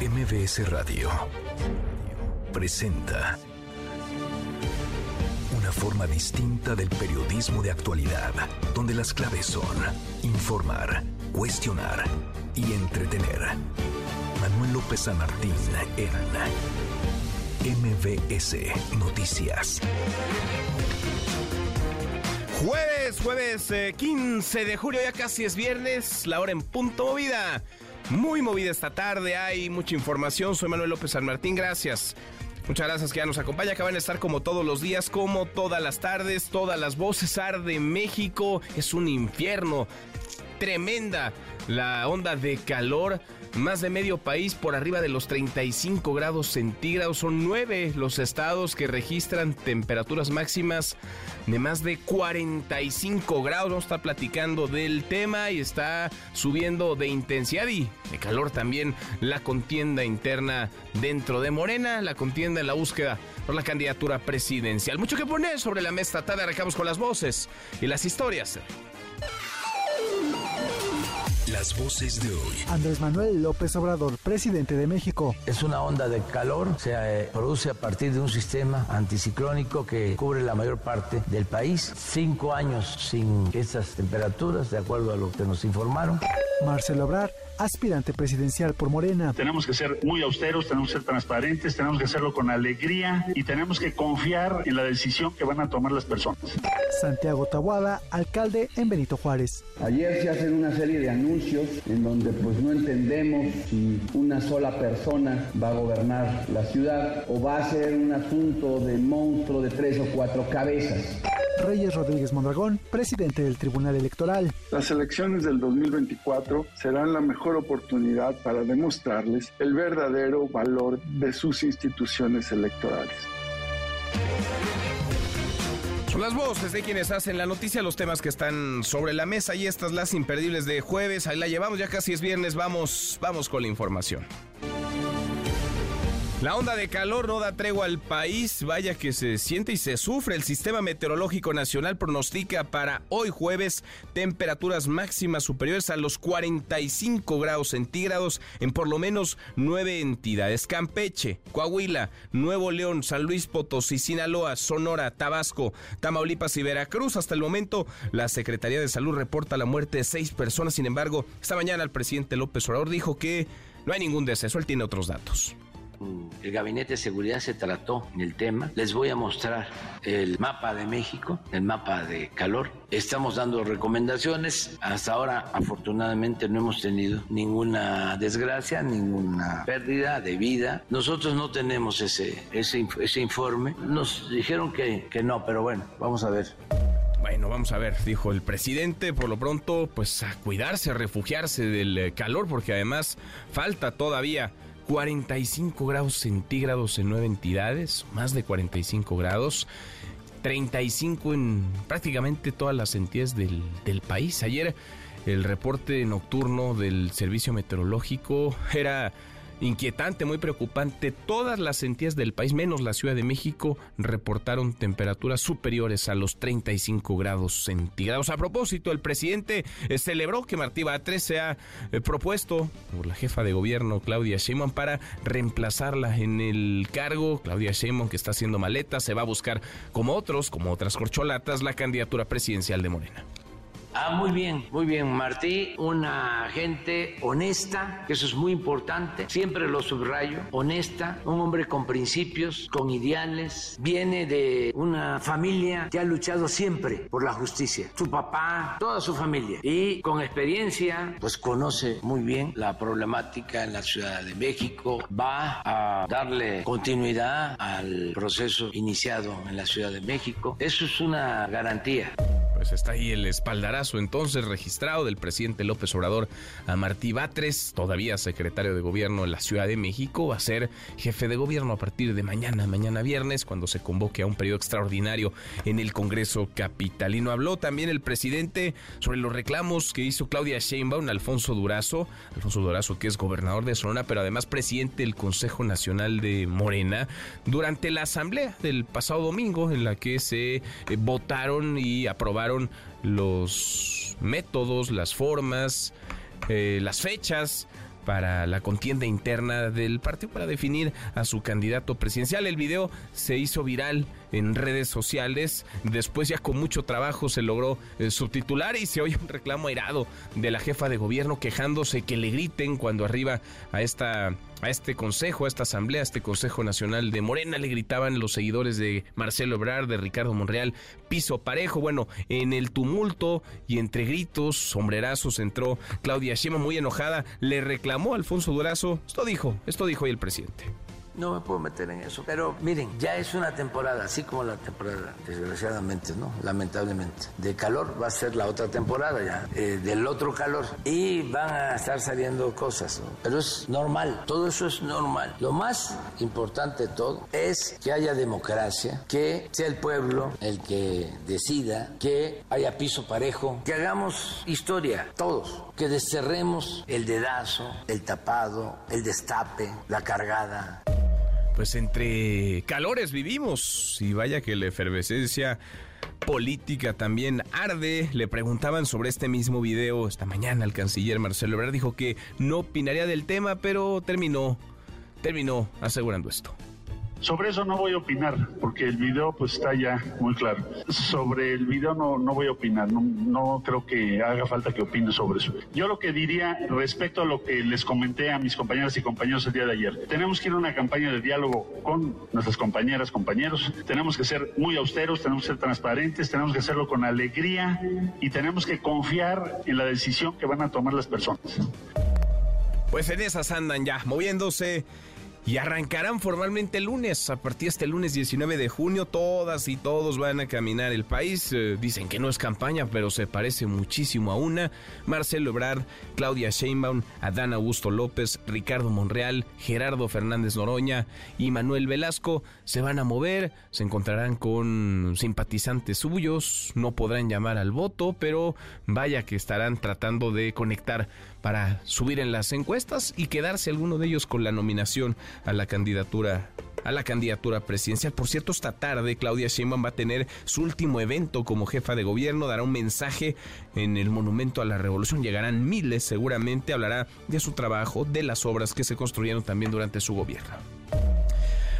MBS Radio presenta una forma distinta del periodismo de actualidad, donde las claves son informar, cuestionar y entretener. Manuel López San Martín en MBS Noticias. Jueves, jueves 15 eh, de julio, ya casi es viernes, la hora en punto movida. Muy movida esta tarde, hay mucha información. Soy Manuel López San Martín, gracias. Muchas gracias que ya nos acompaña, Acaban de estar como todos los días, como todas las tardes, todas las voces. Arde México, es un infierno. Tremenda la onda de calor más de medio país por arriba de los 35 grados centígrados. Son nueve los estados que registran temperaturas máximas de más de 45 grados. Vamos a estar platicando del tema y está subiendo de intensidad y de calor también la contienda interna dentro de Morena, la contienda en la búsqueda por la candidatura presidencial. Mucho que poner sobre la mesa. Tarde arrancamos con las voces y las historias. Las voces de hoy. Andrés Manuel López Obrador, presidente de México. Es una onda de calor, se eh, produce a partir de un sistema anticiclónico que cubre la mayor parte del país. Cinco años sin estas temperaturas, de acuerdo a lo que nos informaron. Marcelo Obrar aspirante presidencial por Morena. Tenemos que ser muy austeros, tenemos que ser transparentes, tenemos que hacerlo con alegría y tenemos que confiar en la decisión que van a tomar las personas. Santiago Tabuada, alcalde en Benito Juárez. Ayer se hacen una serie de anuncios en donde pues no entendemos si una sola persona va a gobernar la ciudad o va a ser un asunto de monstruo de tres o cuatro cabezas. Reyes Rodríguez Mondragón, presidente del Tribunal Electoral. Las elecciones del 2024 serán la mejor oportunidad para demostrarles el verdadero valor de sus instituciones electorales. Son las voces de quienes hacen la noticia, los temas que están sobre la mesa y estas las imperdibles de jueves. Ahí la llevamos, ya casi es viernes, vamos, vamos con la información. La onda de calor no da tregua al país, vaya que se siente y se sufre. El Sistema Meteorológico Nacional pronostica para hoy jueves temperaturas máximas superiores a los 45 grados centígrados en por lo menos nueve entidades. Campeche, Coahuila, Nuevo León, San Luis Potosí, Sinaloa, Sonora, Tabasco, Tamaulipas y Veracruz. Hasta el momento, la Secretaría de Salud reporta la muerte de seis personas. Sin embargo, esta mañana el presidente López Obrador dijo que no hay ningún deceso. Él tiene otros datos el Gabinete de Seguridad se trató el tema. Les voy a mostrar el mapa de México, el mapa de calor. Estamos dando recomendaciones. Hasta ahora, afortunadamente, no hemos tenido ninguna desgracia, ninguna pérdida de vida. Nosotros no tenemos ese, ese, informe. Nos dijeron que, que no, pero bueno, vamos a ver. Bueno, vamos a ver, dijo el presidente, por lo pronto, pues a cuidarse, a refugiarse del calor, porque además falta todavía 45 grados centígrados en nueve entidades, más de 45 grados. 35 en prácticamente todas las entidades del, del país. Ayer el reporte nocturno del servicio meteorológico era inquietante, muy preocupante. Todas las entidades del país, menos la Ciudad de México, reportaron temperaturas superiores a los 35 grados centígrados. A propósito, el presidente eh, celebró que Martí Batres sea eh, propuesto por la jefa de gobierno Claudia Sheinbaum para reemplazarla en el cargo. Claudia Sheinbaum que está haciendo maletas, se va a buscar como otros, como otras corcholatas, la candidatura presidencial de Morena. Ah, muy bien, muy bien, Martí, una gente honesta, que eso es muy importante, siempre lo subrayo, honesta, un hombre con principios, con ideales, viene de una familia que ha luchado siempre por la justicia, su papá, toda su familia, y con experiencia, pues conoce muy bien la problemática en la Ciudad de México, va a darle continuidad al proceso iniciado en la Ciudad de México, eso es una garantía. Pues está ahí el espaldarazo entonces registrado del presidente López Obrador a Martí Batres, todavía secretario de gobierno en la Ciudad de México, va a ser jefe de gobierno a partir de mañana, mañana viernes, cuando se convoque a un periodo extraordinario en el Congreso Capitalino. Habló también el presidente sobre los reclamos que hizo Claudia Sheinbaum, Alfonso Durazo, Alfonso Durazo que es gobernador de Sonora, pero además presidente del Consejo Nacional de Morena, durante la asamblea del pasado domingo en la que se eh, votaron y aprobaron los métodos, las formas, eh, las fechas para la contienda interna del partido para definir a su candidato presidencial. El video se hizo viral en redes sociales. Después ya con mucho trabajo se logró eh, subtitular y se oye un reclamo airado de la jefa de gobierno quejándose que le griten cuando arriba a esta a este consejo, a esta asamblea, a este Consejo Nacional de Morena, le gritaban los seguidores de Marcelo Ebrard, de Ricardo Monreal, piso parejo. Bueno, en el tumulto y entre gritos, sombrerazos, entró Claudia Sheinbaum muy enojada, le reclamó Alfonso Durazo, esto dijo, esto dijo hoy el presidente no me puedo meter en eso. Pero miren, ya es una temporada, así como la temporada, desgraciadamente, ¿no? Lamentablemente. De calor va a ser la otra temporada ya, eh, del otro calor. Y van a estar saliendo cosas, ¿no? Pero es normal, todo eso es normal. Lo más importante de todo es que haya democracia, que sea el pueblo el que decida, que haya piso parejo, que hagamos historia, todos, que desterremos el dedazo, el tapado, el destape, la cargada pues entre calores vivimos y vaya que la efervescencia política también arde. Le preguntaban sobre este mismo video esta mañana al canciller Marcelo Ebrard dijo que no opinaría del tema, pero terminó terminó asegurando esto. Sobre eso no voy a opinar, porque el video pues está ya muy claro. Sobre el video no, no voy a opinar, no, creo que haga falta que opine sobre eso. Yo lo que diría respecto a lo que les comenté a mis compañeras y compañeros el día de ayer, tenemos que ir a una campaña de diálogo con nuestras compañeras, compañeros, tenemos que ser muy austeros, tenemos que ser transparentes, tenemos que hacerlo con alegría y tenemos que confiar en la decisión que van a tomar las personas. Pues en esas andan ya, moviéndose y arrancarán formalmente el lunes. A partir de este lunes 19 de junio, todas y todos van a caminar el país. Eh, dicen que no es campaña, pero se parece muchísimo a una. Marcelo Ebrard, Claudia Sheinbaum, Adán Augusto López, Ricardo Monreal, Gerardo Fernández Noroña y Manuel Velasco se van a mover, se encontrarán con simpatizantes suyos, no podrán llamar al voto, pero vaya que estarán tratando de conectar para subir en las encuestas y quedarse alguno de ellos con la nominación a la candidatura a la candidatura presidencial. Por cierto, esta tarde Claudia Sheinbaum va a tener su último evento como jefa de gobierno, dará un mensaje en el Monumento a la Revolución. Llegarán miles seguramente, hablará de su trabajo, de las obras que se construyeron también durante su gobierno.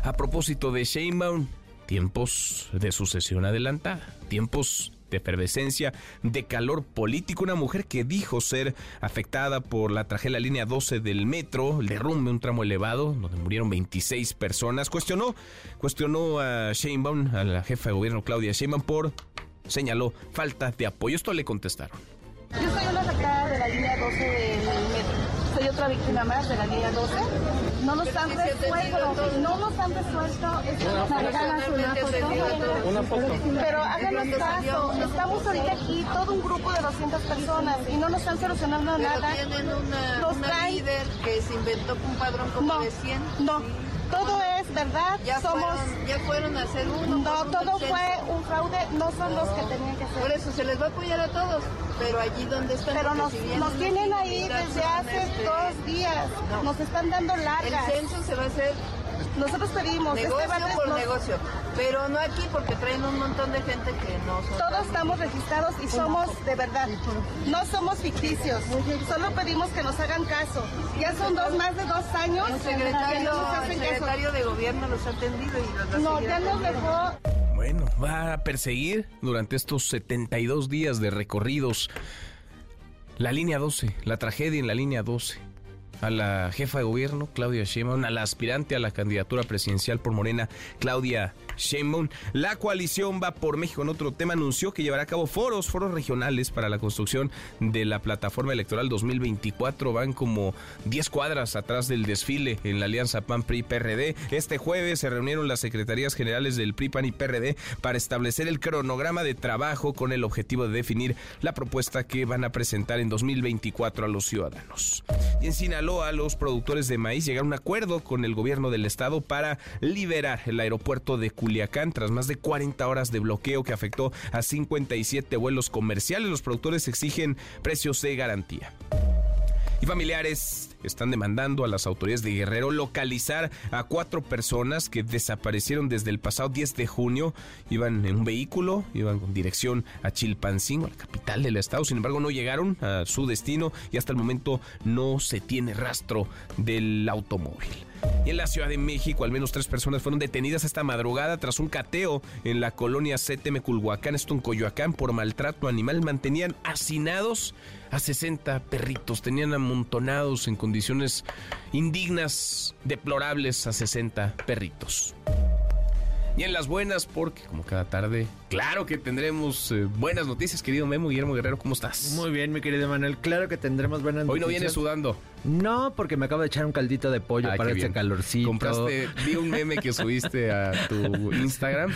A propósito de Sheinbaum, tiempos de sucesión adelantada, tiempos de efervescencia, de calor político. Una mujer que dijo ser afectada por la tragedia línea 12 del metro, el derrumbe, un tramo elevado, donde murieron 26 personas. Cuestionó, cuestionó a Sheinbaum, a la jefa de gobierno Claudia Sheinbaum, por, señaló, falta de apoyo. Esto le contestaron. Yo soy una afectada de la línea 12 del metro. Soy otra víctima más de la línea 12 no nos han resuelto, no nos han resuelto. Una foto. Pero háganos caso, estamos ahorita aquí todo un grupo de 200 personas y no nos están solucionando nada. Tienen una, líder que se inventó un padrón como de 100. No todo es verdad. Ya Somos. Fueron, ya fueron a hacer uno. No, todo fue un fraude. No son los que tenían que ser. Por eso se les va a apoyar a todos. Pero allí donde están. Pero nos, nos tienen ahí desde hace este, dos días. Nos están dando largas. El censo se va a hacer nosotros pedimos este negocio por negocio, pero no aquí porque traen un montón de gente que no son. Todos estamos registrados y somos de verdad. No somos ficticios. Solo pedimos que nos hagan caso. Ya son dos más de dos años. El secretario, el secretario de gobierno los ha atendido y los No, ya nos dejó. Bueno, va a perseguir durante estos 72 días de recorridos la línea 12, la tragedia en la línea 12 a la jefa de gobierno, Claudia Sheinbaum, a la aspirante a la candidatura presidencial por Morena, Claudia Sheinbaum. La coalición va por México en otro tema anunció que llevará a cabo foros, foros regionales para la construcción de la plataforma electoral 2024. Van como 10 cuadras atrás del desfile en la alianza PAN-PRI-PRD. Este jueves se reunieron las secretarías generales del PRI, PAN y PRD para establecer el cronograma de trabajo con el objetivo de definir la propuesta que van a presentar en 2024 a los ciudadanos. Y en Sinaloa, los productores de maíz llegaron a un acuerdo con el gobierno del estado para liberar el aeropuerto de Culiacán tras más de 40 horas de bloqueo que afectó a 57 vuelos comerciales. Los productores exigen precios de garantía. Y familiares están demandando a las autoridades de Guerrero localizar a cuatro personas que desaparecieron desde el pasado 10 de junio. Iban en un vehículo, iban con dirección a Chilpancingo, la capital del estado. Sin embargo, no llegaron a su destino y hasta el momento no se tiene rastro del automóvil. Y en la Ciudad de México, al menos tres personas fueron detenidas esta madrugada tras un cateo en la colonia CTM Culhuacán, esto en Coyoacán, por maltrato animal. Mantenían hacinados a 60 perritos, tenían amontonados en condiciones indignas, deplorables a 60 perritos. Y en las buenas, porque como cada tarde, claro que tendremos eh, buenas noticias, querido Memo Guillermo Guerrero, ¿cómo estás? Muy bien, mi querido Manuel, claro que tendremos buenas Hoy noticias. no vienes sudando. No, porque me acabo de echar un caldito de pollo Ay, para este bien. calorcito. Compraste, vi un meme que subiste a tu Instagram,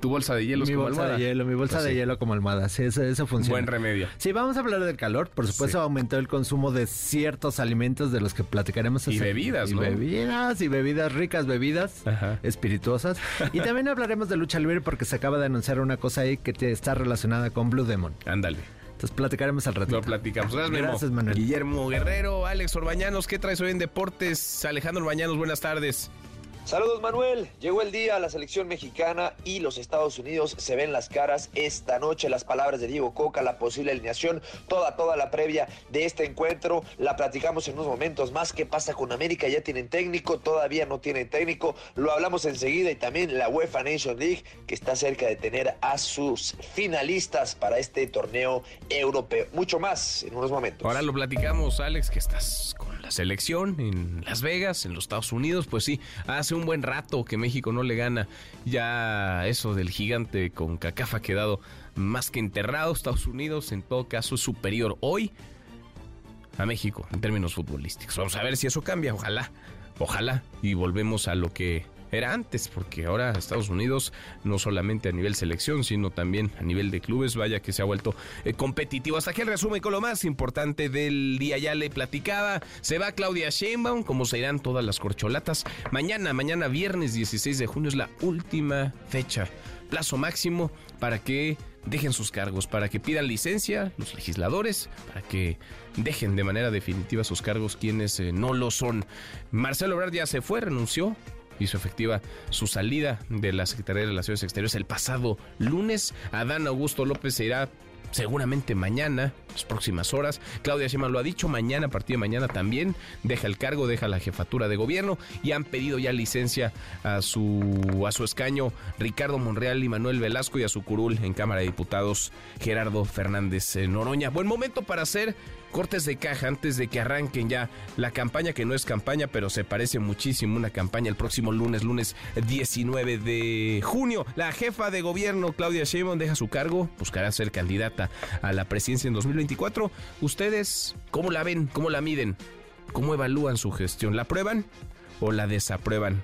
tu bolsa de hielos mi como bolsa almohada. de hielo, mi bolsa Pues de sí, hielo como almohada. Sí, eso, eso funciona. Buen remedio. Sí, vamos a hablar del calor. Por supuesto, Sí. aumentó el consumo de ciertos alimentos de los que platicaremos. Y bebidas, y ¿no? bebidas, y bebidas ricas, bebidas Ajá. espirituosas. y también hablaremos de lucha libre porque se acaba de anunciar una cosa ahí que te- está relacionada con Blue Demon. Ándale. Entonces platicaremos al ratito. Lo platicamos. Gracias. Gracias, Manuel. Guillermo Guerrero, Alex Orbañanos, ¿qué traes hoy en Deportes? Alejandro Orbañanos, buenas tardes. Saludos Manuel, llegó el día, la selección mexicana y los Estados Unidos se ven las caras esta noche, las palabras de Diego Coca, la posible alineación, toda, toda la previa de este encuentro, la platicamos en unos momentos más, ¿qué pasa con América? Ya tienen técnico, todavía no tienen técnico, lo hablamos enseguida y también la UEFA Nation League que está cerca de tener a sus finalistas para este torneo europeo, mucho más en unos momentos. Ahora lo platicamos, Alex, que estás con la selección en Las Vegas, en los Estados Unidos. Pues sí, hace un buen rato que México no le gana. Ya eso del gigante con Cacafa quedado más que enterrado. Estados Unidos, en todo caso, es superior hoy a México en términos futbolísticos. Vamos a ver si eso cambia. Ojalá, ojalá. Y volvemos a lo que era antes, porque ahora Estados Unidos, no solamente a nivel selección, sino también a nivel de clubes, vaya que se ha vuelto eh, competitivo. Hasta aquí el resumen con lo más importante del día. Ya le platicaba, se va Claudia Sheinbaum, como se irán todas las corcholatas. Mañana, mañana viernes 16 de junio es la última fecha, plazo máximo para que dejen sus cargos, para que pidan licencia los legisladores, para que dejen de manera definitiva sus cargos quienes eh, no lo son. Marcelo Ebrard ya se fue, renunció, hizo efectiva su salida de la Secretaría de Relaciones Exteriores el pasado lunes. Adán Augusto López se irá seguramente mañana, las próximas horas. Claudia Sheinbaum lo ha dicho, mañana, a partir de mañana también, deja el cargo, deja la jefatura de gobierno y han pedido ya licencia a su, a su escaño Ricardo Monreal y Manuel Velasco y a su curul en Cámara de Diputados Gerardo Fernández eh, Noroña. Buen momento para hacer cortes de caja antes de que arranquen ya la campaña, que no es campaña, pero se parece muchísimo una campaña el próximo lunes, lunes 19 de junio. La jefa de gobierno, Claudia Sheinbaum, deja su cargo, buscará ser candidata a la presidencia en 2024. ¿Ustedes cómo la ven? ¿Cómo la miden? ¿Cómo evalúan su gestión? ¿La aprueban o la desaprueban?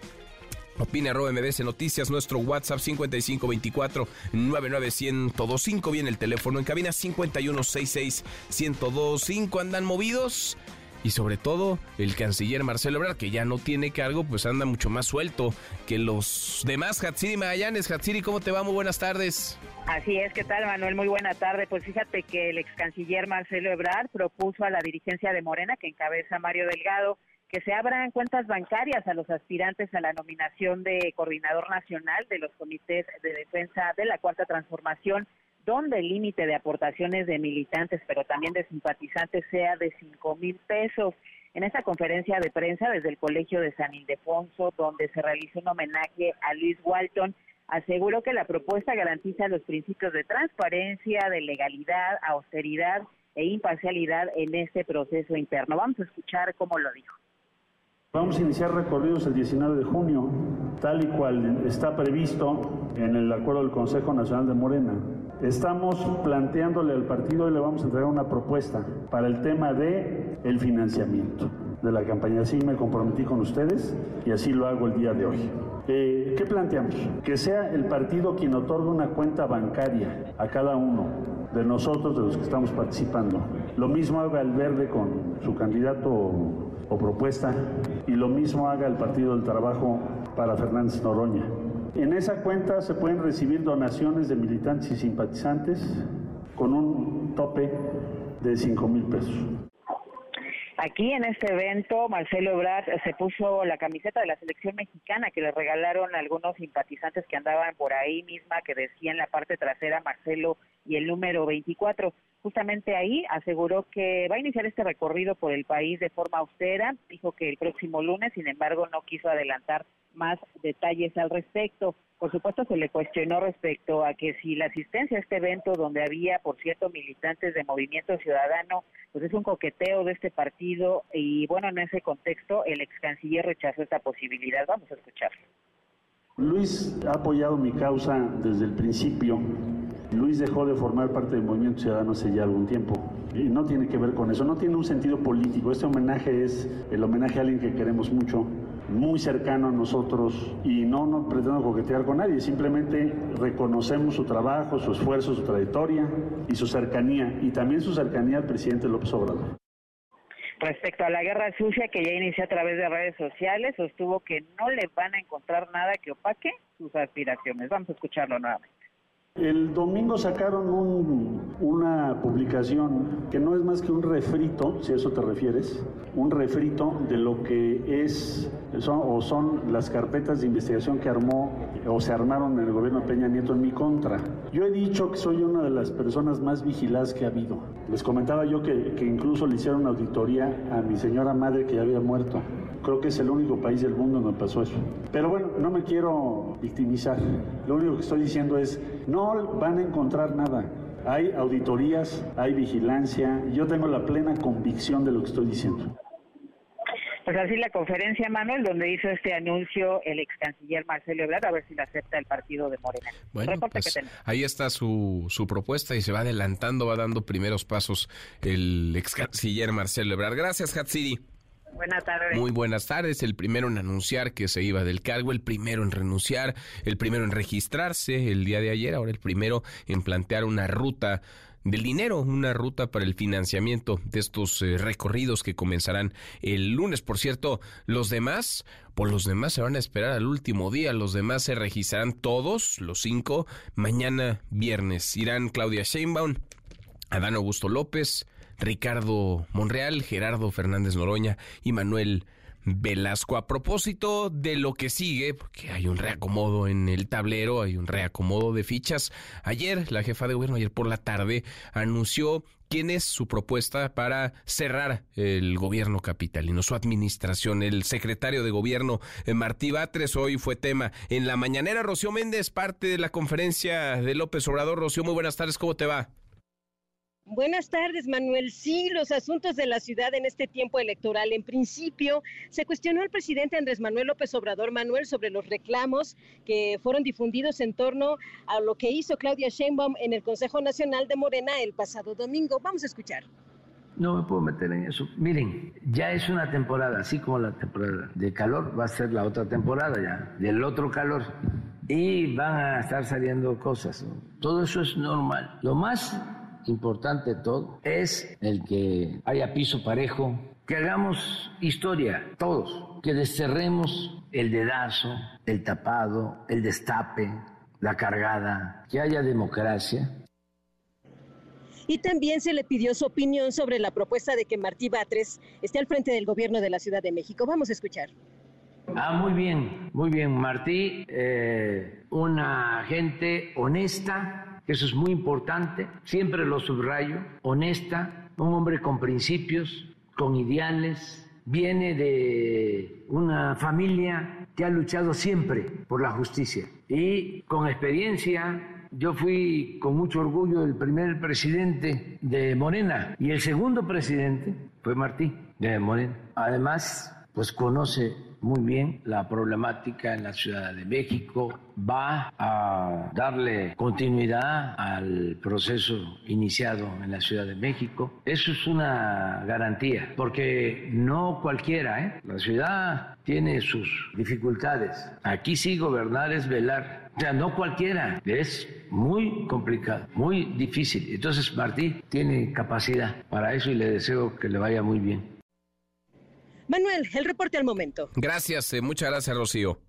Opina arroba MBS Noticias, nuestro WhatsApp 5524 99125. Viene el teléfono en cabina 5166 1025. Andan movidos. Y sobre todo, el canciller Marcelo Ebrard, que ya no tiene cargo, pues anda mucho más suelto que los demás. Hatsiri Magallanes, Hatsiri, ¿cómo te va? Muy buenas tardes. Así es, ¿qué tal Manuel? Muy buena tarde. Pues fíjate que el ex canciller Marcelo Ebrard propuso a la dirigencia de Morena, que encabeza Mario Delgado, que se abran cuentas bancarias a los aspirantes a la nominación de coordinador nacional de los comités de defensa de la Cuarta Transformación, donde el límite de aportaciones de militantes, pero también de simpatizantes, sea de cinco mil pesos. En esta conferencia de prensa desde el Colegio de San Ildefonso, donde se realizó un homenaje a Luis Walton, aseguró que la propuesta garantiza los principios de transparencia, de legalidad, austeridad e imparcialidad en este proceso interno. Vamos a escuchar cómo lo dijo. Vamos a iniciar recorridos el 19 de junio, tal y cual está previsto en el acuerdo del Consejo Nacional de Morena. Estamos planteándole al partido y le vamos a entregar una propuesta para el tema de el financiamiento de la campaña. Así me comprometí con ustedes y así lo hago el día de hoy. Eh, ¿Qué planteamos? Que sea el partido quien otorgue una cuenta bancaria a cada uno de nosotros, de los que estamos participando. Lo mismo haga el verde con su candidato o, o propuesta y lo mismo haga el Partido del Trabajo para Fernández Noroña. En esa cuenta se pueden recibir donaciones de militantes y simpatizantes con un tope de 5 mil pesos. Aquí en este evento, Marcelo Ebrard se puso la camiseta de la selección mexicana que le regalaron algunos simpatizantes que andaban por ahí misma, que decía en la parte trasera Marcelo y el número 24. Justamente ahí aseguró que va a iniciar este recorrido por el país de forma austera. Dijo que el próximo lunes, sin embargo, no quiso adelantar más detalles al respecto. Por supuesto, se le cuestionó respecto a que si la asistencia a este evento, donde había, por cierto, militantes de Movimiento Ciudadano, pues es un coqueteo de este partido y bueno, en ese contexto el ex canciller rechazó esta posibilidad. Vamos a escucharlo. Luis ha apoyado mi causa desde el principio. Luis dejó de formar parte del Movimiento Ciudadano hace ya algún tiempo. Y no tiene que ver con eso, no tiene un sentido político. Este homenaje es el homenaje a alguien que queremos mucho, muy cercano a nosotros y no, no pretendo coquetear con nadie, simplemente reconocemos su trabajo, su esfuerzo, su trayectoria y su cercanía, y también su cercanía al presidente López Obrador. Respecto a la guerra sucia que ya inició a través de redes sociales, sostuvo que no le van a encontrar nada que opaque sus aspiraciones. Vamos a escucharlo nuevamente. El domingo sacaron una publicación que no es más que un refrito, si a eso te refieres, un refrito de lo que es son, o son las carpetas de investigación que armó o se armaron en el gobierno de Peña Nieto en mi contra. Yo he dicho que soy una de las personas más vigiladas que ha habido. Les comentaba yo que, que incluso le hicieron auditoría a mi señora madre que ya había muerto. Creo que es el único país del mundo donde pasó eso. Pero bueno, no me quiero victimizar. Lo único que estoy diciendo es, no van a encontrar nada. Hay auditorías, hay vigilancia. Yo tengo la plena convicción de lo que estoy diciendo. Pues así la conferencia, Manuel, donde hizo este anuncio el ex canciller Marcelo Ebrard, a ver si la acepta el partido de Morena. Bueno, pues ahí está su, su propuesta y se va adelantando, va dando primeros pasos el ex canciller Marcelo Ebrard. Gracias, Hatsiri. Buenas tardes. Muy buenas tardes. El primero en anunciar que se iba del cargo, el primero en renunciar, el primero en registrarse el día de ayer, ahora el primero en plantear una ruta del dinero, una ruta para el financiamiento de estos eh, recorridos que comenzarán el lunes. Por cierto, los demás, por los demás se van a esperar al último día, los demás se registrarán todos, los cinco, mañana viernes. Irán Claudia Sheinbaum, Adán Augusto López, Ricardo Monreal, Gerardo Fernández Noroña y Manuel Velasco. A propósito de lo que sigue, porque hay un reacomodo en el tablero, hay un reacomodo de fichas. Ayer, la jefa de gobierno, ayer por la tarde, anunció quién es su propuesta para cerrar el gobierno capitalino, su administración. El secretario de gobierno, eh, Martí Batres, hoy fue tema en la mañanera. Rocío Méndez, parte de la conferencia de López Obrador. Rocío, muy buenas tardes, ¿cómo te va? Buenas tardes, Manuel. Sí, los asuntos de la ciudad en este tiempo electoral. En principio, se cuestionó al presidente Andrés Manuel López Obrador Manuel sobre los reclamos que fueron difundidos en torno a lo que hizo Claudia Sheinbaum en el Consejo Nacional de Morena el pasado domingo. Vamos a escuchar. No me puedo meter en eso. Miren, ya es una temporada, así como la temporada de calor, va a ser la otra temporada ya, del otro calor. Y van a estar saliendo cosas. Todo eso es normal. Lo más importante de todo es el que haya piso parejo, que hagamos historia, todos, que desterremos el dedazo, el tapado, el destape, la cargada, que haya democracia. Y también se le pidió su opinión sobre la propuesta de que Martí Batres esté al frente del gobierno de la Ciudad de México. Vamos a escuchar. Ah, muy bien, muy bien. Martí, eh, una gente honesta, eso es muy importante, siempre lo subrayo, honesta, un hombre con principios, con ideales, viene de una familia que ha luchado siempre por la justicia y con experiencia. Yo fui con mucho orgullo el primer presidente de Morena y el segundo presidente fue Martí de Morena. Además, pues conoce muy bien la problemática en la Ciudad de México, va a darle continuidad al proceso iniciado en la Ciudad de México. Eso es una garantía, porque no cualquiera, ¿eh? la ciudad tiene sus dificultades. Aquí sí gobernar es velar. O sea, no cualquiera, es muy complicado, muy difícil. Entonces Martí tiene capacidad para eso y le deseo que le vaya muy bien. Manuel, el reporte al momento. Gracias, eh, muchas gracias, Rocío.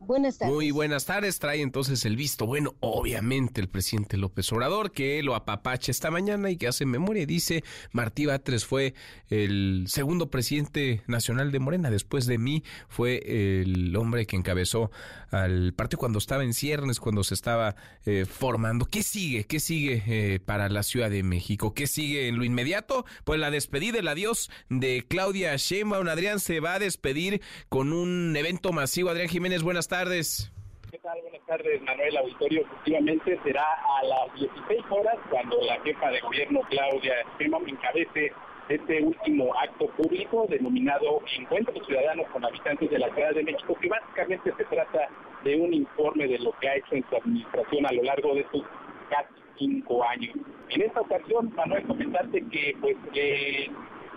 Buenas tardes. Muy buenas tardes. Trae entonces el visto bueno, obviamente, el presidente López Obrador, que lo apapacha esta mañana y que hace memoria. Dice, Martí Batres fue el segundo presidente nacional de Morena. Después de mí fue el hombre que encabezó al partido cuando estaba en ciernes, cuando se estaba eh, formando. ¿Qué sigue? ¿Qué sigue eh, para la Ciudad de México? ¿Qué sigue en lo inmediato? Pues la despedida, el adiós de Claudia Sheinbaum. Adrián se va a despedir con un evento masivo. Adrián Jiménez, buenas tardes tardes. ¿Qué tal? Buenas tardes, Manuel Auditorio. Efectivamente será a las 16 horas cuando la jefa de gobierno, Claudia Sheinbaum, encabece este último acto público denominado Encuentro Ciudadanos con Habitantes de la Ciudad de México, que básicamente se trata de un informe de lo que ha hecho en su administración a lo largo de estos casi cinco años. En esta ocasión, Manuel, comentarte que pues eh,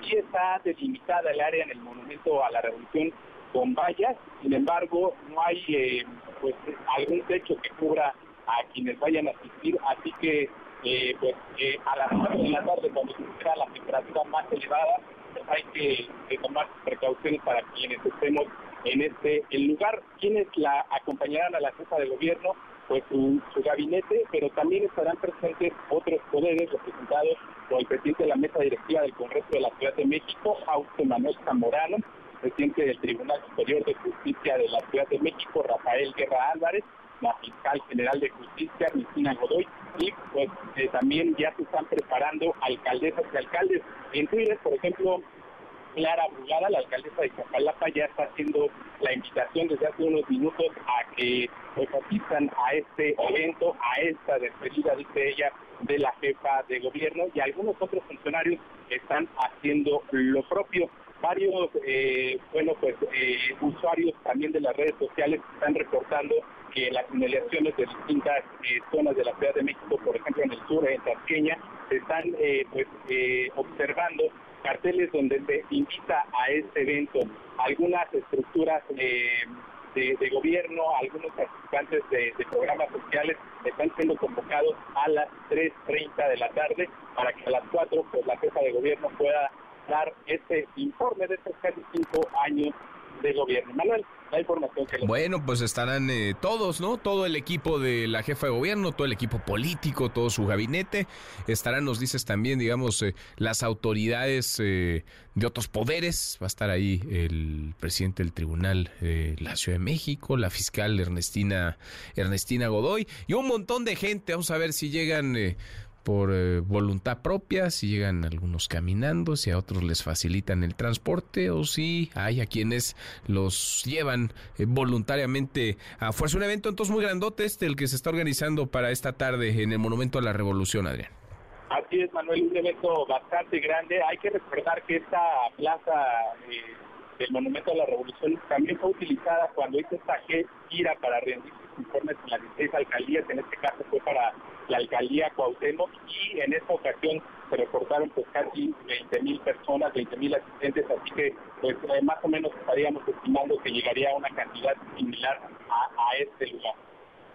sí está delimitada el área en el Monumento a la Revolución con vallas, sin embargo no hay eh, pues algún techo que cubra a quienes vayan a asistir, así que eh, pues eh, a las 9 de la tarde cuando se espera la temperatura más elevada, pues hay que, tomar precauciones para quienes estemos en este el lugar. Quienes la acompañarán a la jefa de gobierno, pues su, su, gabinete, pero también estarán presentes otros poderes representados por el presidente de la mesa directiva del Congreso de la Ciudad de México, Augusto Manuel Zamorano, presidente del Tribunal Superior de Justicia de la Ciudad de México, Rafael Guerra Álvarez, la fiscal general de justicia, Cristina Godoy, y pues eh, también ya se están preparando alcaldesas y alcaldes. En Twitter, por ejemplo, Clara Brugada, la alcaldesa de Chapalapa, ya está haciendo la invitación desde hace unos minutos a que pues, asistan a este evento, a esta despedida, dice ella, de la jefa de gobierno y algunos otros funcionarios están haciendo lo propio varios eh, bueno pues eh, usuarios también de las redes sociales están reportando que las inmediaciones de distintas eh, zonas de la Ciudad de México, por ejemplo en el sur, en Tasqueña, se están pues observando carteles donde se invita a este evento. Algunas estructuras de, gobierno, algunos participantes de, de, programas sociales están siendo convocados a las 3.30 de la tarde para que a las 4 pues, la jefa de gobierno pueda este informe de estos casi cinco años de gobierno. Manuel, la información que... Bueno, pues estarán eh, todos, ¿no? Todo el equipo de la jefa de gobierno, todo el equipo político, todo su gabinete. Estarán, nos dices también, digamos, eh, las autoridades eh, de otros poderes. Va a estar ahí el presidente del Tribunal de la Ciudad de México, la fiscal Ernestina, Ernestina Godoy y un montón de gente. Vamos a ver si llegan por eh, voluntad propia, si llegan algunos caminando, si a otros les facilitan el transporte o si hay a quienes los llevan eh, voluntariamente a fuerza. Un evento entonces muy grandote este, el que se está organizando para esta tarde en el Monumento a la Revolución, Adrián. Así es, Manuel, un evento bastante grande. Hay que recordar que esta plaza eh, del Monumento a la Revolución también fue utilizada cuando hizo esta gira para rendir sus informes en las 16 alcaldías, en este caso fue para la alcaldía Cuauhtémoc y en esta ocasión se reportaron pues casi 20 mil personas, 20 mil asistentes, así que pues eh, más o menos estaríamos estimando que llegaría a una cantidad similar a, este lugar.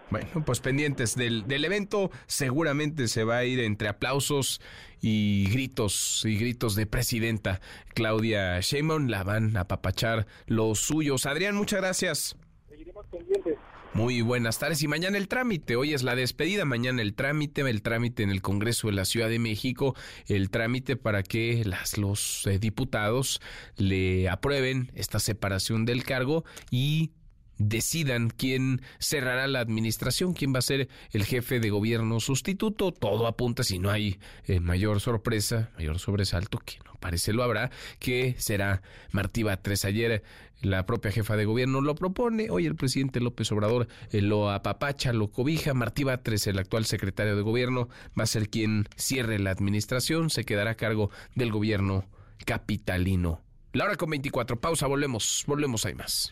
Bueno, pues pendientes del, del, evento, seguramente se va a ir entre aplausos y gritos y gritos de presidenta Claudia Sheinbaum, la van a apapachar los suyos. Adrián, muchas gracias. Seguiremos pendientes. Muy buenas tardes y mañana el trámite. Hoy es la despedida, mañana el trámite, el trámite en el Congreso de la Ciudad de México, el trámite para que las, los eh, diputados le aprueben esta separación del cargo y decidan quién cerrará la administración, quién va a ser el jefe de gobierno sustituto. Todo apunta, si no hay eh, mayor sorpresa, mayor sobresalto, que no parece lo habrá, que será Martí Batres. Ayer la propia jefa de gobierno lo propone, hoy el presidente López Obrador eh, lo apapacha, lo cobija. Martí Batres, el actual secretario de gobierno, va a ser quien cierre la administración, se quedará a cargo del gobierno capitalino. La hora con 24, pausa, volvemos, volvemos, hay más.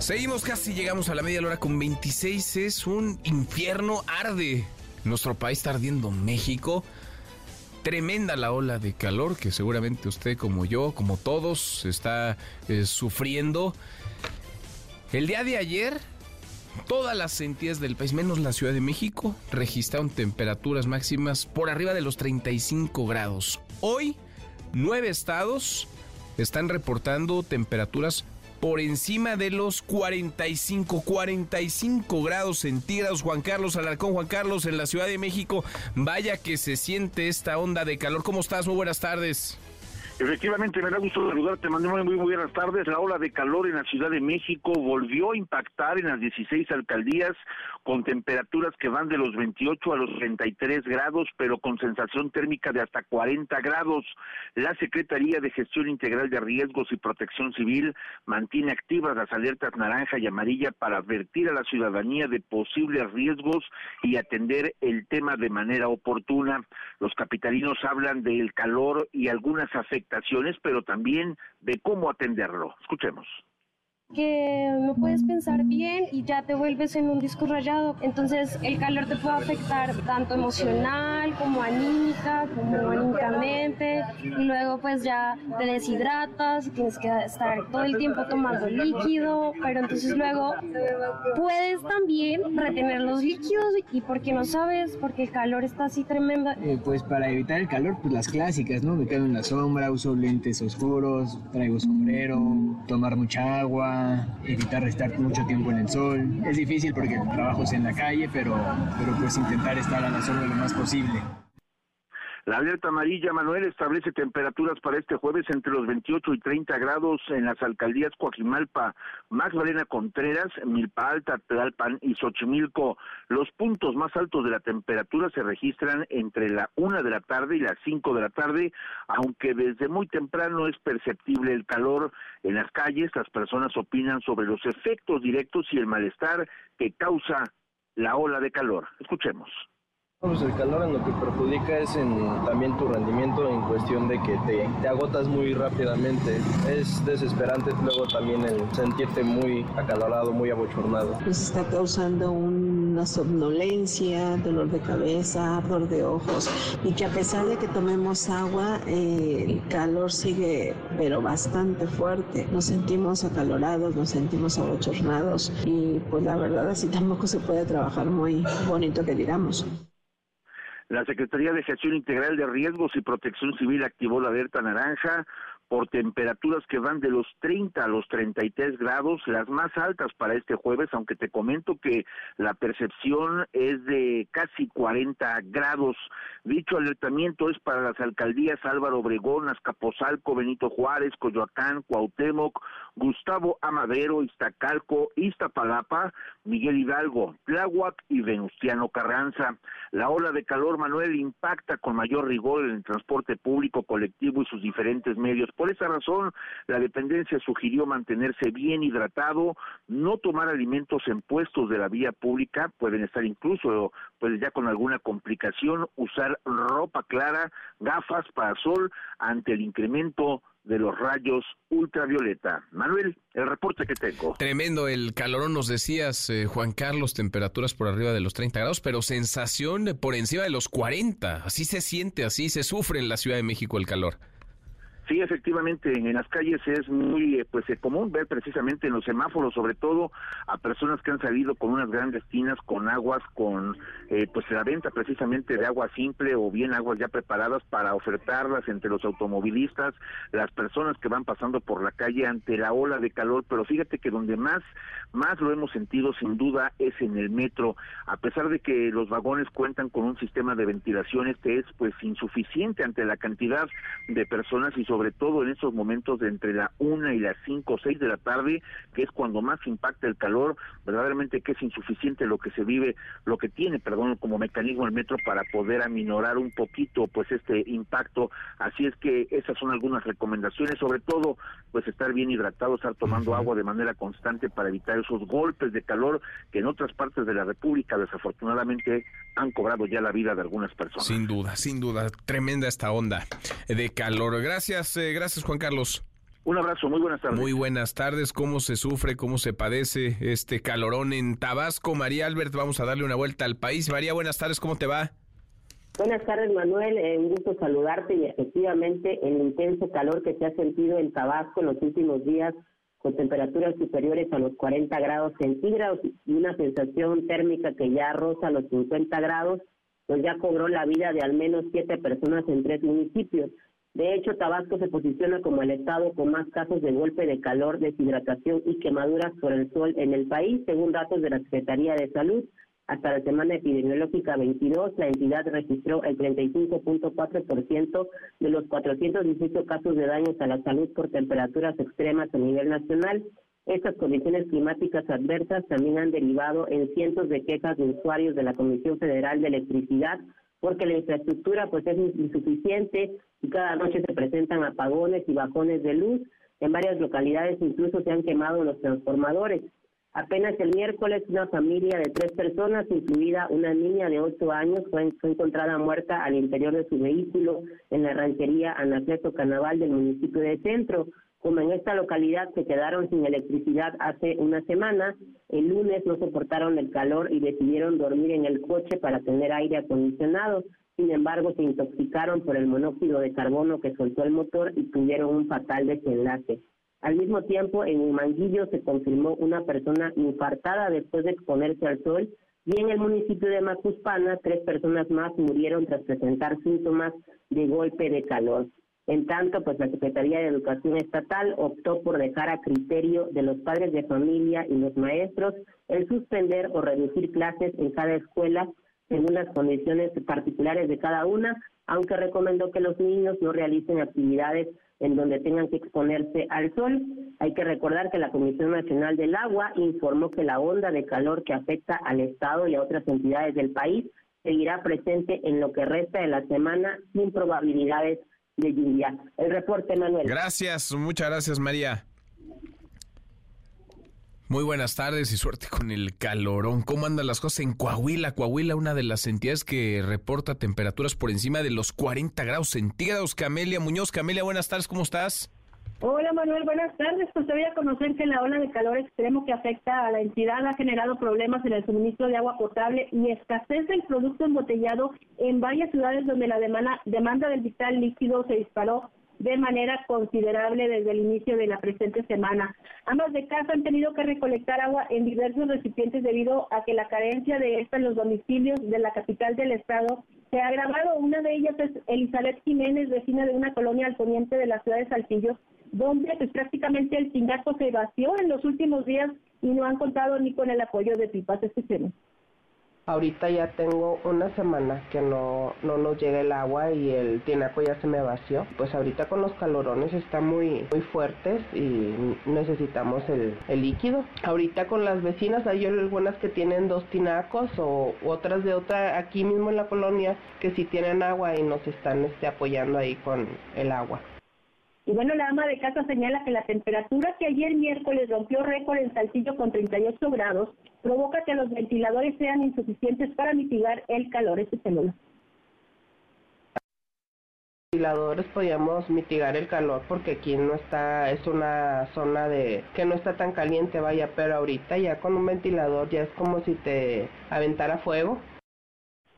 Seguimos casi, llegamos a la media hora con 26. Es un infierno, arde. Nuestro país está ardiendo México. Tremenda la ola de calor que seguramente usted como yo, como todos, está eh, sufriendo. El día de ayer, todas las entidades del país, menos la Ciudad de México, registraron temperaturas máximas por arriba de los 35 grados. Hoy, nueve estados están reportando temperaturas por encima de los 45, 45 grados centígrados. Juan Carlos Alarcón, Juan Carlos, en la Ciudad de México. Vaya que se siente esta onda de calor. ¿Cómo estás? Muy buenas tardes. Efectivamente, me da gusto saludarte, Manuel. Muy, muy buenas tardes. La ola de calor en la Ciudad de México volvió a impactar en las 16 alcaldías con temperaturas que van de los 28 a los 33 grados, pero con sensación térmica de hasta 40 grados. La Secretaría de Gestión Integral de Riesgos y Protección Civil mantiene activas las alertas naranja y amarilla para advertir a la ciudadanía de posibles riesgos y atender el tema de manera oportuna. Los capitalinos hablan del calor y algunas afectaciones, pero también de cómo atenderlo. Escuchemos que no puedes pensar bien y ya te vuelves en un disco rayado. Entonces el calor te puede afectar tanto emocional como anímica, como anímicamente y luego pues ya te deshidratas, tienes que estar todo el tiempo tomando líquido, pero entonces luego puedes también retener los líquidos y porque no sabes, porque el calor está así tremendo. Eh, pues para evitar el calor, pues las clásicas, ¿no? Me quedo en la sombra, uso lentes oscuros, traigo sombrero, tomar mucha agua evitar estar mucho tiempo en el sol. Es difícil porque el trabajo en la calle, pero, pero pues intentar estar a la sombra lo más posible. La alerta amarilla, Manuel, establece temperaturas para este jueves entre los 28 y 30 grados en las alcaldías Coajimalpa, Magdalena Contreras, Milpa Alta, Tlalpan y Xochimilco. Los puntos más altos de la temperatura se registran entre la 1 de la tarde y las 5 de la tarde, aunque desde muy temprano es perceptible el calor en las calles. Las personas opinan sobre los efectos directos y el malestar que causa la ola de calor. Escuchemos. Pues el calor en lo que perjudica es en también tu rendimiento en cuestión de que te, te, agotas muy rápidamente. Es desesperante luego también el sentirte muy acalorado, muy abochornado. Pues está causando una somnolencia, dolor de cabeza, ardor de ojos y que a pesar de que tomemos agua, eh, el calor sigue pero bastante fuerte. Nos sentimos acalorados, nos sentimos abochornados y pues la verdad así tampoco se puede trabajar muy bonito que digamos. La Secretaría de Gestión Integral de Riesgos y Protección Civil activó la alerta naranja por temperaturas que van de los 30 a los 33 grados, las más altas para este jueves, aunque te comento que la percepción es de casi 40 grados. Dicho alertamiento es para las alcaldías Álvaro Obregón, Azcapotzalco, Benito Juárez, Coyoacán, Cuauhtémoc, Gustavo Amadero, Iztacalco, Iztapalapa, Miguel Hidalgo, Tláhuac y Venustiano Carranza. La ola de calor, Manuel, impacta con mayor rigor en el transporte público, colectivo y sus diferentes medios por esa razón, la dependencia sugirió mantenerse bien hidratado, no tomar alimentos en puestos de la vía pública, pueden estar incluso pues ya con alguna complicación, usar ropa clara, gafas para sol ante el incremento de los rayos ultravioleta. Manuel, el reporte que tengo. Tremendo el calorón, nos decías, eh, Juan Carlos, temperaturas por arriba de los 30 grados, pero sensación por encima de los 40. Así se siente, así se sufre en la Ciudad de México el calor. Sí, efectivamente, en las calles es muy eh, pues eh, común ver precisamente en los semáforos, sobre todo a personas que han salido con unas grandes tinas con aguas, con eh, pues la venta precisamente de agua simple o bien aguas ya preparadas para ofertarlas entre los automovilistas, las personas que van pasando por la calle ante la ola de calor, pero fíjate que donde más más lo hemos sentido sin duda es en el metro, a pesar de que los vagones cuentan con un sistema de ventilación este es pues insuficiente ante la cantidad de personas y sobre sobre todo en esos momentos de entre la una y las cinco o seis de la tarde, que es cuando más impacta el calor, verdaderamente que es insuficiente lo que se vive, lo que tiene, perdón, como mecanismo el metro para poder aminorar un poquito pues este impacto. Así es que esas son algunas recomendaciones, sobre todo pues estar bien hidratado, estar tomando agua de manera constante para evitar esos golpes de calor que en otras partes de la República desafortunadamente han cobrado ya la vida de algunas personas. Sin duda, sin duda, tremenda esta onda de calor. Gracias gracias, Juan Carlos. Un abrazo, muy buenas tardes. Muy buenas tardes. ¿Cómo se sufre, cómo se padece este calorón en Tabasco? María Albert, vamos a darle una vuelta al país. María, buenas tardes, ¿cómo te va? Buenas tardes, Manuel. Eh, un gusto saludarte y efectivamente el intenso calor que se ha sentido en Tabasco en los últimos días con temperaturas superiores a los 40 grados centígrados y una sensación térmica que ya roza los 50 grados, pues ya cobró la vida de al menos siete personas en tres municipios. De hecho, Tabasco se posiciona como el estado con más casos de golpe de calor, deshidratación y quemaduras por el sol en el país, según datos de la Secretaría de Salud. Hasta la semana epidemiológica 22, la entidad registró el 35.4% de los 418 casos de daños a la salud por temperaturas extremas a nivel nacional. Estas condiciones climáticas adversas también han derivado en cientos de quejas de usuarios de la Comisión Federal de Electricidad porque la infraestructura pues es insuficiente y cada noche se presentan apagones y bajones de luz. En varias localidades incluso se han quemado los transformadores. Apenas el miércoles una familia de tres personas, incluida una niña de ocho años, fue, encontrada muerta al interior de su vehículo en la ranchería Anacleto Canaval del municipio de Centro como en esta localidad se quedaron sin electricidad hace una semana, el lunes no soportaron el calor y decidieron dormir en el coche para tener aire acondicionado. Sin embargo, se intoxicaron por el monóxido de carbono que soltó el motor y tuvieron un fatal desenlace. Al mismo tiempo, en Humanguillo se confirmó una persona infartada después de exponerse al sol y en el municipio de Macuspana, tres personas más murieron tras presentar síntomas de golpe de calor. En tanto, pues la Secretaría de Educación Estatal optó por dejar a criterio de los padres de familia y los maestros el suspender o reducir clases en cada escuela según las condiciones particulares de cada una, aunque recomendó que los niños no realicen actividades en donde tengan que exponerse al sol. Hay que recordar que la Comisión Nacional del Agua informó que la onda de calor que afecta al Estado y a otras entidades del país seguirá presente en lo que resta de la semana sin probabilidades de lluvia. El reporte, Manuel. Gracias, muchas gracias, María. Muy buenas tardes y suerte con el calorón. ¿Cómo andan las cosas en Coahuila? Coahuila, una de las entidades que reporta temperaturas por encima de los 40 grados centígrados. Camelia Muñoz. Camelia, buenas tardes, ¿cómo estás? Hola Manuel, buenas tardes. Pues te voy a conocer que la ola de calor extremo que afecta a la entidad ha generado problemas en el suministro de agua potable y escasez del producto embotellado en varias ciudades donde la demanda, demanda del vital líquido se disparó de manera considerable desde el inicio de la presente semana. Ambas de casa han tenido que recolectar agua en diversos recipientes debido a que la carencia de esta en los domicilios de la capital del estado se ha agravado. Una de ellas es Elizabeth Jiménez, vecina de una colonia al poniente de la ciudad de Saltillo, donde pues, prácticamente el sindaco se vació en los últimos días y no han contado ni con el apoyo de pipas. Escuchemos. Ahorita ya tengo una semana que no, no nos llega el agua y el tinaco ya se me vació. Pues ahorita con los calorones está muy, muy fuertes y necesitamos el, el líquido. Ahorita con las vecinas hay algunas que tienen dos tinacos o otras de otra aquí mismo en la colonia que sí tienen agua y nos están este, apoyando ahí con el agua. Y bueno, la ama de casa señala que la temperatura que ayer miércoles rompió récord en Saltillo con 38 grados provoca que los ventiladores sean insuficientes para mitigar el calor. Este celular. ventiladores podíamos mitigar el calor porque aquí no está, es una zona de que no está tan caliente, vaya, pero ahorita ya con un ventilador ya es como si te aventara fuego.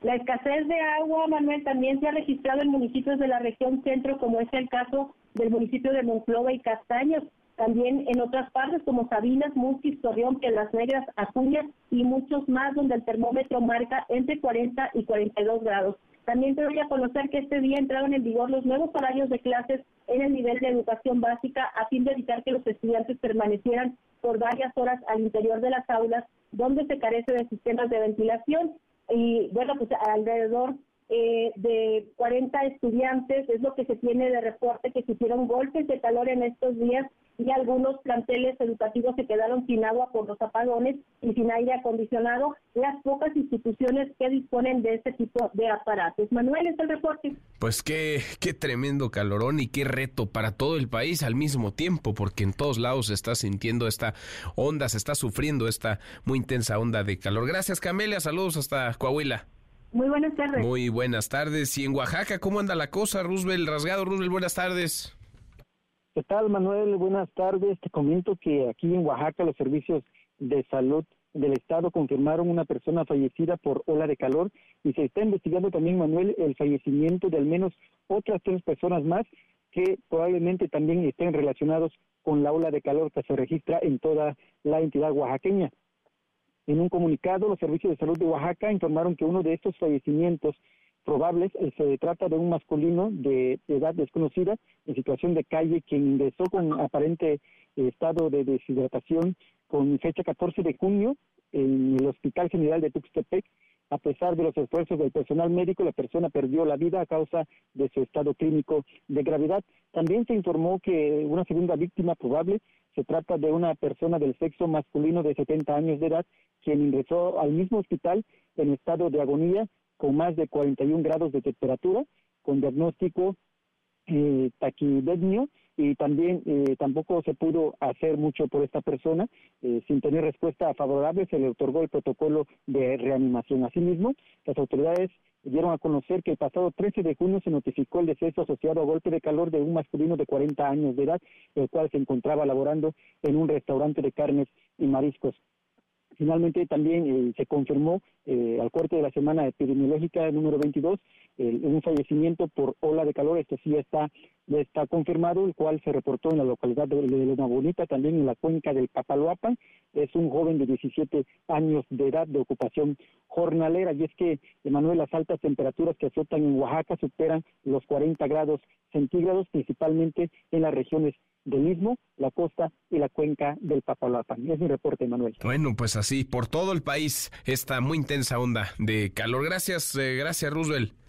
La escasez de agua, Manuel, también se ha registrado en municipios de la región centro, como es el caso del municipio de Monclova y Castaños. También en otras partes como Sabinas, Musquis, Torreón, Piedras Negras, Acuña y muchos más, donde el termómetro marca entre 40 y 42 grados. También te doy a conocer que este día entraron en vigor los nuevos horarios de clases en el nivel de educación básica a fin de evitar que los estudiantes permanecieran por varias horas al interior de las aulas donde se carece de sistemas de ventilación y bueno, pues alrededor eh, de 40 estudiantes es lo que se tiene de reporte que sufrieron golpes de calor en estos días y algunos planteles educativos se quedaron sin agua por los apagones y sin aire acondicionado, las pocas instituciones que disponen de este tipo de aparatos. Manuel, es el reporte. Pues qué, qué tremendo calorón y qué reto para todo el país al mismo tiempo, porque en todos lados se está sintiendo esta onda, se está sufriendo esta muy intensa onda de calor. Gracias, Camelia, saludos hasta Coahuila. Muy buenas tardes. Muy buenas tardes. Y en Oaxaca, ¿cómo anda la cosa? Roosevelt Rasgado, Roosevelt, buenas tardes. ¿Qué tal, Manuel? Buenas tardes. Te comento que aquí en Oaxaca los servicios de salud del Estado confirmaron una persona fallecida por ola de calor y se está investigando también, Manuel, el fallecimiento de al menos otras tres personas más que probablemente también estén relacionados con la ola de calor que se registra en toda la entidad oaxaqueña. En un comunicado, los servicios de salud de Oaxaca informaron que uno de estos fallecimientos probables eh, se trata de un masculino de edad desconocida en situación de calle quien ingresó con aparente estado de deshidratación con fecha 14 de junio en el Hospital General de Tuxtepec. A pesar de los esfuerzos del personal médico, la persona perdió la vida a causa de su estado clínico de gravedad. También se informó que una segunda víctima probable se trata de una persona del sexo masculino de 70 años de edad, quien ingresó al mismo hospital en estado de agonía con más de 41 grados de temperatura, con diagnóstico eh, taquidemio y también eh, tampoco se pudo hacer mucho por esta persona. Eh, sin tener respuesta favorable, se le otorgó el protocolo de reanimación. Asimismo, las autoridades dieron a conocer que el pasado 13 de junio se notificó el deceso asociado a golpe de calor de un masculino de 40 años de edad, el cual se encontraba laborando en un restaurante de carnes y mariscos. Finalmente también eh, se confirmó eh, al corte de la semana epidemiológica número 22 un fallecimiento por ola de calor. Esto sí está, está confirmado, el cual se reportó en la localidad de, Loma Bonita, también en la cuenca del Papaloapan. Es un joven de 17 años de edad de ocupación jornalera. Y es que, Emanuel, las altas temperaturas que azotan en Oaxaca superan los 40 grados centígrados, principalmente en las regiones del mismo, la costa y la cuenca del Papaloapan. Es mi reporte, Manuel. Bueno, pues así, por todo el país, esta muy intensa onda de calor. Gracias, eh, gracias, Roosevelt.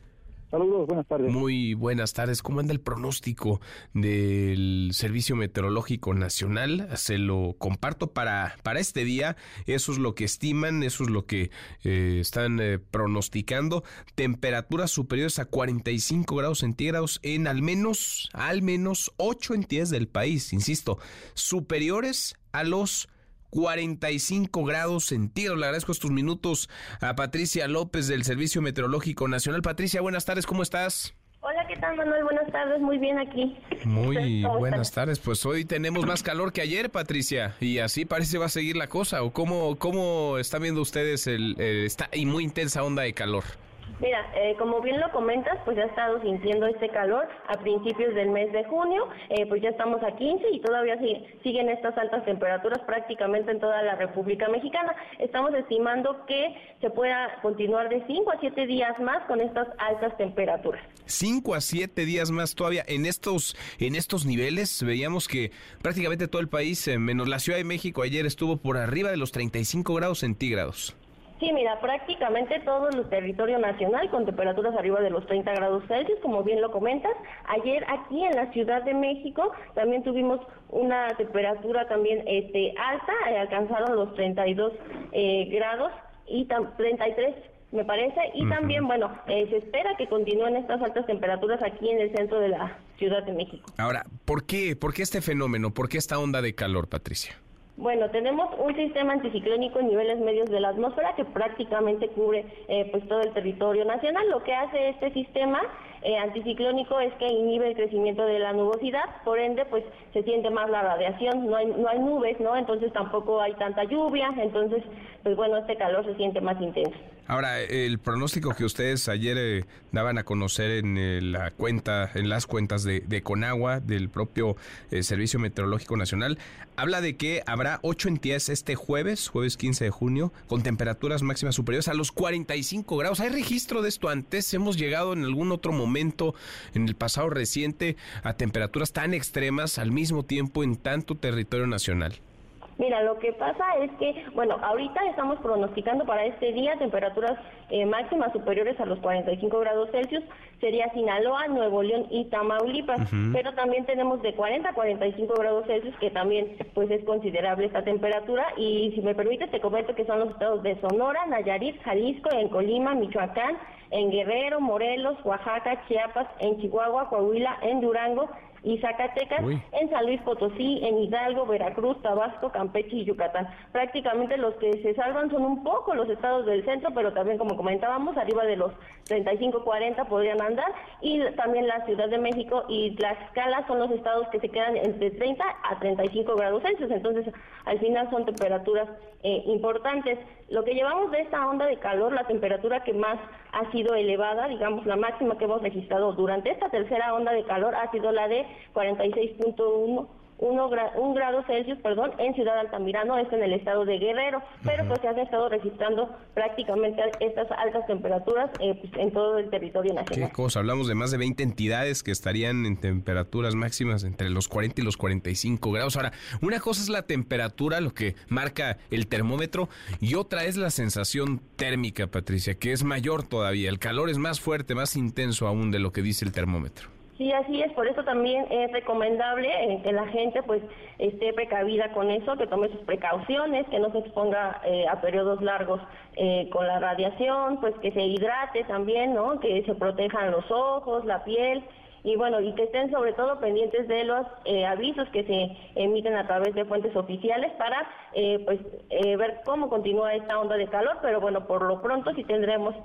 Saludos, buenas tardes. Muy buenas tardes. ¿Cómo anda el pronóstico del Servicio Meteorológico Nacional? Se lo comparto para, para este día. Eso es lo que estiman, eso es lo que eh, están eh, pronosticando. Temperaturas superiores a 45 grados centígrados en al menos, al menos 8 entidades del país. Insisto, superiores a los 45 grados centígrados. Le agradezco estos minutos a Patricia López del Servicio Meteorológico Nacional. Patricia, buenas tardes, ¿cómo estás? Hola, ¿qué tal, Manuel? Buenas tardes, muy bien aquí. Muy buenas tardes. Pues hoy tenemos más calor que ayer, Patricia, y así parece va a seguir la cosa. ¿O cómo, cómo están viendo ustedes el, esta y muy intensa onda de calor? Mira, eh, como bien lo comentas, pues ya ha estado sintiendo este calor a principios del mes de junio, eh, pues ya estamos a 15 y todavía siguen estas altas temperaturas prácticamente en toda la República Mexicana. Estamos estimando que se pueda continuar de 5 a 7 días más con estas altas temperaturas. 5 a 7 días más todavía en estos en estos niveles veíamos que prácticamente todo el país eh, menos la Ciudad de México ayer estuvo por arriba de los 35 grados centígrados. Sí, mira, prácticamente todo el territorio nacional con temperaturas arriba de los 30 grados Celsius, como bien lo comentas. Ayer aquí en la Ciudad de México también tuvimos una temperatura también este, alta, eh, alcanzaron los 32 eh, grados y 33 me parece, y también, bueno, eh, se espera que continúen estas altas temperaturas aquí en el centro de la Ciudad de México. Ahora, ¿por qué, por qué este fenómeno? ¿Por qué esta onda de calor, Patricia? Bueno, tenemos un sistema anticiclónico en niveles medios de la atmósfera que prácticamente cubre eh, pues todo el territorio nacional. Lo que hace este sistema eh, anticiclónico es que inhibe el crecimiento de la nubosidad, por ende pues se siente más la radiación, no hay, no hay nubes, ¿no? Entonces tampoco hay tanta lluvia, entonces pues bueno, este calor se siente más intenso. Ahora, el pronóstico que ustedes ayer eh, daban a conocer en eh, la cuenta, en las cuentas de, Conagua, del propio eh, Servicio Meteorológico Nacional, habla de que habrá ocho entidades este jueves, jueves 15 de junio, con temperaturas máximas superiores a los 45 grados. ¿Hay registro de esto antes? ¿Hemos llegado en algún otro momento, en el pasado reciente, a temperaturas tan extremas al mismo tiempo en tanto territorio nacional? Mira, lo que pasa es que, bueno, ahorita estamos pronosticando para este día temperaturas eh, máximas superiores a los 45 grados Celsius, sería Sinaloa, Nuevo León y Tamaulipas, pero también tenemos de 40 a 45 grados Celsius, que también pues es considerable esta temperatura, y si me permite te comento que son los estados de Sonora, Nayarit, Jalisco, en Colima, Michoacán, en Guerrero, Morelos, Oaxaca, Chiapas, en Chihuahua, Coahuila, en Durango, y Zacatecas, en San Luis Potosí, en Hidalgo, Veracruz, Tabasco, Campeche y Yucatán. Prácticamente los que se salvan son un poco los estados del centro, pero también como comentábamos, arriba de los 35, 40 podrían andar y también la Ciudad de México y Tlaxcala son los estados que se quedan entre 30 a 35 grados Celsius. Entonces, al final son temperaturas eh, importantes. Lo que llevamos de esta onda de calor, la temperatura que más ha sido elevada, digamos la máxima que hemos registrado durante esta tercera onda de calor ha sido la de 46.1 un grado Celsius, perdón, en Ciudad Altamirano, esto en el estado de Guerrero, pero pues se han estado registrando prácticamente estas altas temperaturas eh, pues, en todo el territorio nacional. Qué cosa, hablamos de más de 20 entidades que estarían en temperaturas máximas entre los 40 y los 45 grados. Ahora, una cosa es la temperatura, lo que marca el termómetro, y otra es la sensación térmica, Patricia, que es mayor todavía. El calor es más fuerte, más intenso aún de lo que dice el termómetro. Sí, así es, por eso también es recomendable eh, que la gente pues esté precavida con eso, que tome sus precauciones, que no se exponga eh, a periodos largos eh, con la radiación, pues que se hidrate también, ¿no? Que se protejan los ojos, la piel y bueno, y que estén sobre todo pendientes de los avisos que se emiten a través de fuentes oficiales para pues ver cómo continúa esta onda de calor, pero bueno, por lo pronto sí tendremos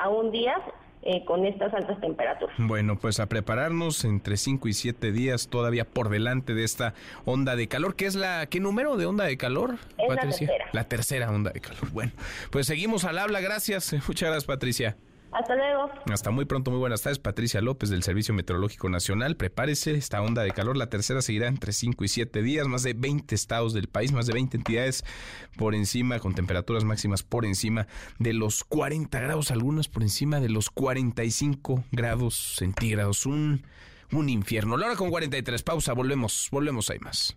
aún días eh, con estas altas temperaturas. Bueno, pues a prepararnos entre 5 y 7 días todavía por delante de esta onda de calor. ¿Qué es la, qué número de onda de calor, Patricia? La tercera. La tercera onda de calor. Bueno, pues seguimos al habla. Gracias. Muchas gracias, Patricia. Hasta luego. Hasta muy pronto, muy buenas tardes. Patricia López del Servicio Meteorológico Nacional. Prepárese, esta onda de calor, la tercera seguirá entre 5 y 7 días, más de 20 estados del país, más de 20 entidades por encima, con temperaturas máximas por encima de los 40 grados, algunas por encima de los 45 grados centígrados. Un, un infierno. La hora con 43, pausa, volvemos, volvemos, hay más.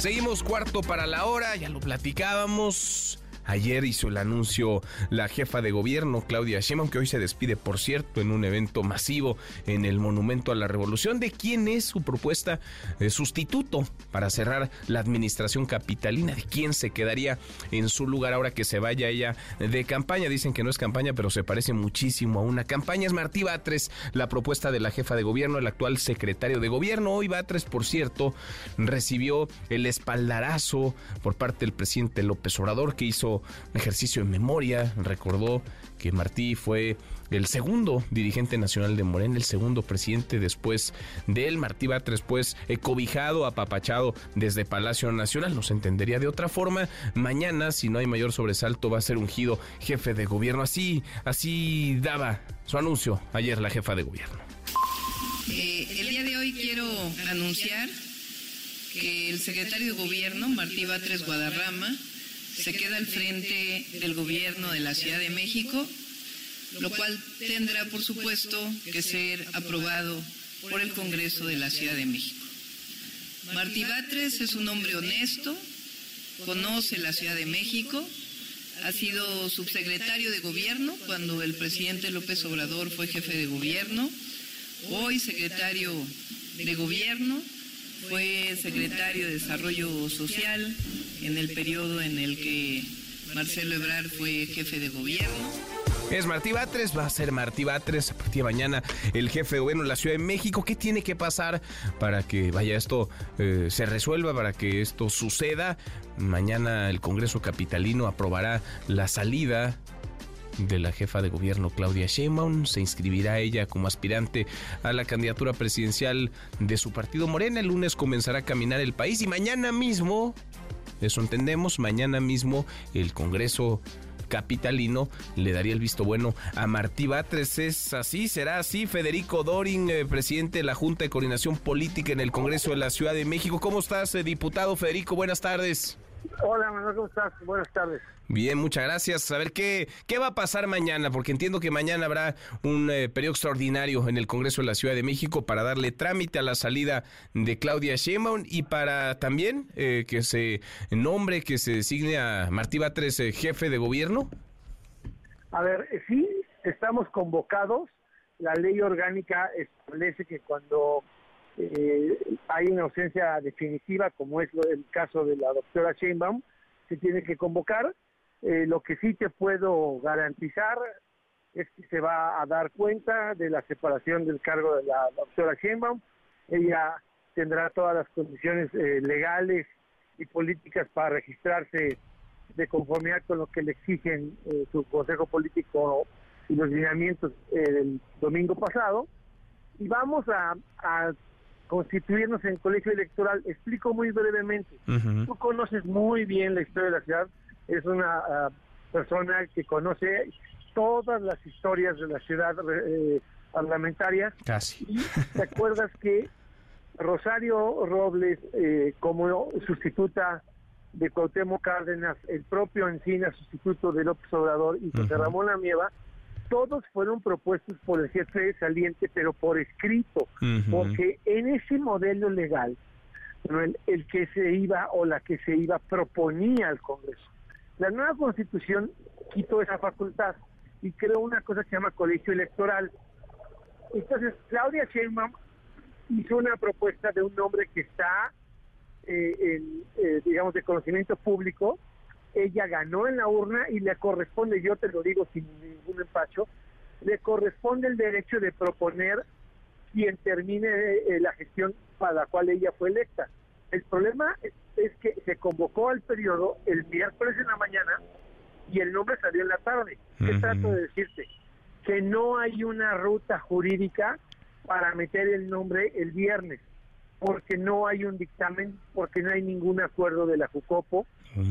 Seguimos cuarto para la hora, ya lo platicábamos. Ayer hizo el anuncio la jefa de gobierno, Claudia Sheinbaum, que hoy se despide, por cierto, en un evento masivo en el Monumento a la Revolución, de quién es su propuesta de sustituto para cerrar la administración capitalina, de quién se quedaría en su lugar ahora que se vaya ella de campaña. Dicen que no es campaña, pero se parece muchísimo a una campaña. Es Martí Batres, la propuesta de la jefa de gobierno, el actual secretario de gobierno. Hoy Batres, por cierto, recibió el espaldarazo por parte del presidente López Obrador, que hizo un ejercicio en memoria, recordó que Martí fue el segundo dirigente nacional de Morena, el segundo presidente después de él, Martí Batres, pues cobijado, apapachado desde Palacio Nacional, no se entendería de otra forma. Mañana, si no hay mayor sobresalto, va a ser ungido jefe de gobierno. Así, así daba su anuncio ayer la jefa de gobierno. Eh, el día de hoy quiero anunciar que el secretario de gobierno, Martí Batres Guadarrama, se queda al frente del gobierno de la Ciudad de México, lo cual tendrá, por supuesto, que ser aprobado por el Congreso de la Ciudad de México. Martí Batres es un hombre honesto, conoce la Ciudad de México, ha sido subsecretario de gobierno cuando el presidente López Obrador fue jefe de gobierno, hoy secretario de gobierno, fue secretario de Desarrollo Social en el periodo en el que Marcelo Ebrard fue jefe de gobierno. Es Martí Batres, va a ser Martí Batres a partir de mañana el jefe de de la Ciudad de México. ¿Qué tiene que pasar para que vaya esto eh, se resuelva, para que esto suceda? Mañana el Congreso Capitalino aprobará la salida de la jefa de gobierno Claudia Sheinbaum. Se inscribirá ella como aspirante a la candidatura presidencial de su partido Morena. El lunes comenzará a caminar el país y mañana mismo, eso entendemos, mañana mismo el Congreso capitalino le daría el visto bueno a Martí Batres. ¿Es así? ¿Será así? Federico Dorin, eh, presidente de la Junta de Coordinación Política en el Congreso de la Ciudad de México. ¿Cómo estás, eh, diputado Federico? Buenas tardes. Hola, Manuel, ¿cómo estás? Buenas tardes. Bien, muchas gracias. A ver, ¿qué, qué va a pasar mañana? Porque entiendo que mañana habrá un eh, periodo extraordinario en el Congreso de la Ciudad de México para darle trámite a la salida de Claudia Sheinbaum y para también eh, que se nombre, que se designe a Martí Batres eh, jefe de gobierno. A ver, eh, sí, estamos convocados. La ley orgánica establece que cuando eh, hay una ausencia definitiva, como es el caso de la doctora Sheinbaum, se tiene que convocar. Eh, lo que sí te puedo garantizar es que se va a dar cuenta de la separación del cargo de la doctora Sheinbaum. Ella tendrá todas las condiciones eh, legales y políticas para registrarse de conformidad con lo que le exigen su consejo político y los lineamientos eh, del domingo pasado. Y vamos a constituirnos en colegio electoral. Explico muy brevemente. Tú conoces muy bien la historia de la ciudad, es una ah, persona que conoce todas las historias de la ciudad eh, parlamentaria. Casi. Y te acuerdas que Rosario Robles, eh, como sustituta de Cuauhtémoc Cárdenas, el propio Encina, sustituto de López Obrador, y José Ramón Amieva, todos fueron propuestos por el jefe saliente, pero por escrito, porque en ese modelo legal, el, el que se iba o la que se iba proponía al Congreso. La nueva constitución quitó esa facultad y creó una cosa que se llama colegio electoral. Entonces, Claudia Sheinbaum hizo una propuesta de un nombre que está, eh, en, eh, digamos, de conocimiento público. Ella ganó en la urna y le corresponde, yo te lo digo sin ningún empacho, le corresponde el derecho de proponer quien termine eh, la gestión para la cual ella fue electa. El problema es, es que se convocó al periodo el miércoles en la mañana y el nombre salió en la tarde. ¿Qué trato de decirte? Que no hay una ruta jurídica para meter el nombre el viernes, porque no hay un dictamen, porque no hay ningún acuerdo de la Jucopo,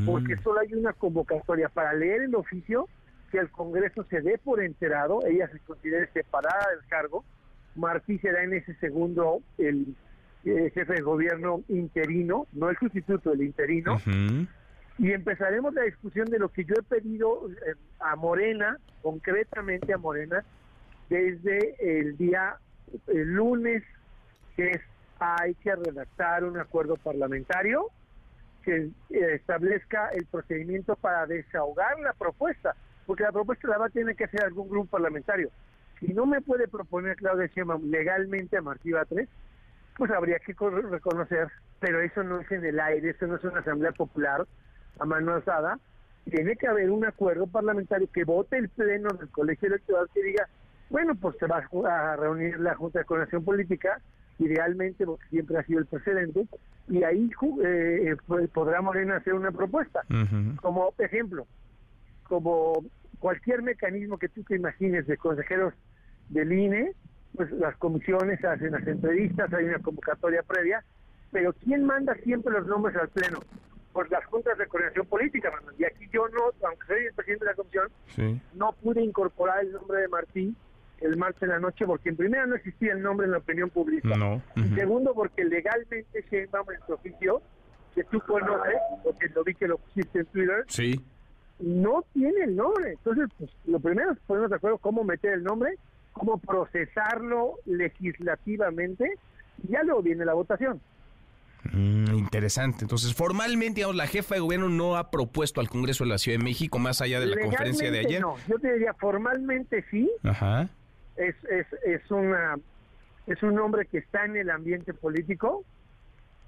porque solo hay una convocatoria para leer el oficio, que el Congreso se dé por enterado, ella se considere separada del cargo, Martí será en ese segundo el eh, jefe de gobierno interino, no el sustituto, el interino, y empezaremos la discusión de lo que yo he pedido eh, a Morena, concretamente a Morena, desde el día el lunes, que es hay que redactar un acuerdo parlamentario que eh, establezca el procedimiento para desahogar la propuesta, porque la propuesta la va a tener que hacer algún grupo parlamentario. Si no me puede proponer Claudia Sheinbaum legalmente a Martí Batres, pues habría que co- reconocer, pero eso no es en el aire, eso no es una asamblea popular a mano alzada, tiene que haber un acuerdo parlamentario que vote el pleno del colegio electoral que diga, bueno, pues se va a reunir la Junta de Coordinación Política, idealmente, porque siempre ha sido el precedente, y ahí eh, pues, podrá Morena hacer una propuesta. Como ejemplo, como cualquier mecanismo que tú te imagines de consejeros del INE, pues las comisiones hacen las entrevistas, hay una convocatoria previa, pero ¿quién manda siempre los nombres al Pleno? Pues las juntas de coordinación política. Y aquí yo no, aunque soy el presidente de la comisión, Sí. no pude incorporar el nombre de Martí el martes en la noche porque en primera no existía el nombre en la opinión pública. No. Y segundo porque legalmente Sheinbaum en su oficio, que tú conoces, porque lo vi que lo pusiste en Twitter, Sí. no tiene el nombre. Entonces, pues, lo primero es ponernos de acuerdo cómo meter el nombre, cómo procesarlo legislativamente, y ya luego viene la votación. Mm, interesante. Entonces, formalmente, digamos, la jefa de gobierno no ha propuesto al Congreso de la Ciudad de México, más allá de la conferencia de ayer. No, yo te diría formalmente sí, Ajá. Es, es, es una es un nombre que está en el ambiente político.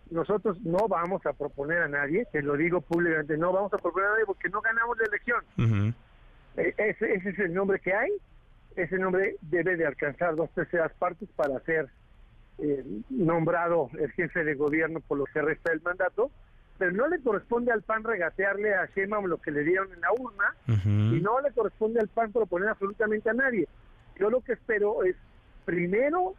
Nosotros no vamos a proponer a nadie, te lo digo públicamente, no vamos a proponer a nadie porque no ganamos la elección. Ese, ese es el nombre que hay. Ese nombre debe de alcanzar dos terceras partes para ser eh, nombrado el jefe de gobierno por lo que resta del mandato. Pero no le corresponde al PAN regatearle a Sheinbaum lo que le dieron en la urna y no le corresponde al PAN proponer absolutamente a nadie. Yo lo que espero es, primero,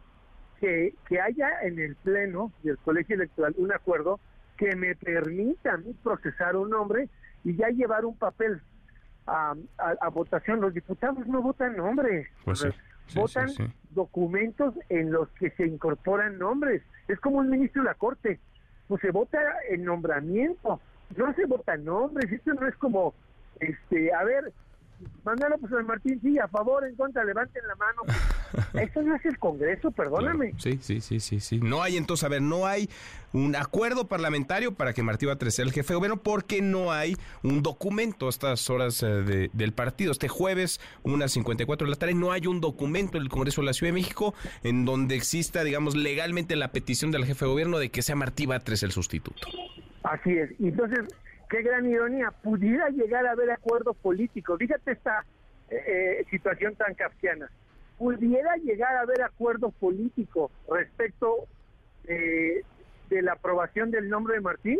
que, que haya en el Pleno del Colegio Electoral un acuerdo que me permita a mí procesar un nombre y ya llevar un papel a, a- a votación. Los diputados no votan nombres, Pues sí. Sí, votan sí, documentos en los que se incorporan nombres. Es como un ministro de la Corte. Pues se vota el nombramiento, no se votan nombres, esto no es como, este, a ver, Manuel López Martín, sí, a favor, en contra, levanten la mano. Eso no es el Congreso, perdóname. Sí, sí, sí, sí, sí. No hay entonces, a ver, no hay un acuerdo parlamentario para que Martí Batres sea el jefe de gobierno porque no hay un documento a estas horas eh, del partido. Este jueves, unas 54 de la tarde, no hay un documento en el Congreso de la Ciudad de México en donde exista, digamos, legalmente la petición del jefe de gobierno de que sea Martí Batres el sustituto. Así es. Entonces, qué gran ironía, pudiera llegar a haber acuerdo político. Fíjate esta eh, eh, situación tan kafkiana. Pudiera llegar a haber acuerdo político respecto eh, de la aprobación del nombre de Martín.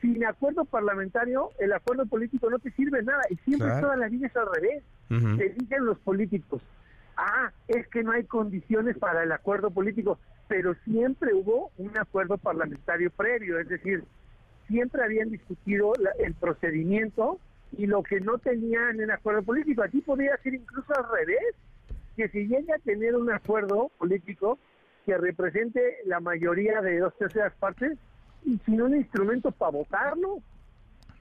Sin acuerdo parlamentario, el acuerdo político no te sirve nada. Y siempre toda la vida es al revés. Te dicen los políticos, ah, es que no hay condiciones para el acuerdo político, pero siempre hubo un acuerdo parlamentario previo, es decir, siempre habían discutido el procedimiento y lo que no tenían en acuerdo político. Aquí podría ser incluso al revés, que si llega a tener un acuerdo político que represente la mayoría de dos terceras partes, y sin un instrumento para votarlo,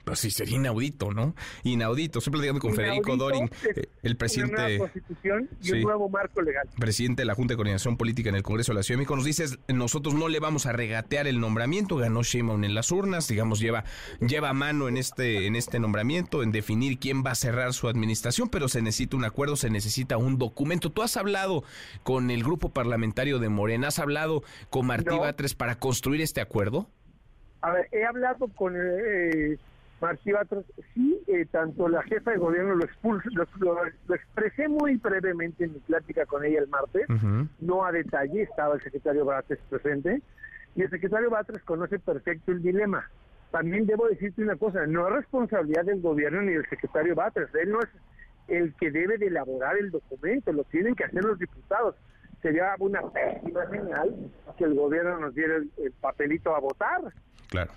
pues sí, sería inaudito, ¿no? Inaudito. Estoy platicando con Federico Dorin, eh, el presidente. Una nueva constitución y un nuevo marco legal. Presidente de la Junta de Coordinación Política en el Congreso de la Ciudad de México. Nos dices, nosotros no le vamos a regatear el nombramiento. Ganó Sheinbaum en las urnas, digamos, lleva, lleva mano en este, en este nombramiento, en definir quién va a cerrar su administración, pero se necesita un acuerdo, se necesita un documento. ¿Tú has hablado con el grupo parlamentario de Morena? ¿Has hablado con Martí Batres para construir este acuerdo? A ver, he hablado con. Eh, Martí sí, eh, tanto la jefa de gobierno lo, expulso, lo, expresé muy brevemente en mi plática con ella el martes, no a detalle, estaba el secretario Batres presente, y el secretario Batres conoce perfecto el dilema. También debo decirte una cosa, no es responsabilidad del gobierno ni del secretario Batres, él no es el que debe de elaborar el documento, lo tienen que hacer los diputados. Sería una pésima señal que el gobierno nos diera el papelito a votar. Claro.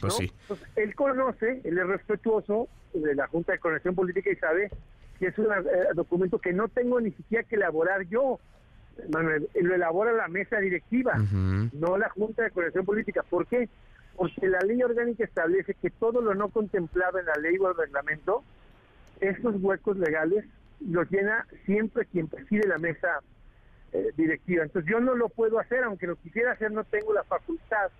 Pues sí. él conoce, él es respetuoso de la Junta de Conexión Política y sabe que es un eh, documento que no tengo ni siquiera que elaborar yo. Manuel, lo elabora la mesa directiva, no la Junta de Conexión Política. ¿Por qué? Porque la ley orgánica establece que todo lo no contemplado en la ley o el reglamento, estos huecos legales los llena siempre quien preside la mesa eh, directiva. Entonces yo no lo puedo hacer, aunque lo quisiera hacer, no tengo la facultad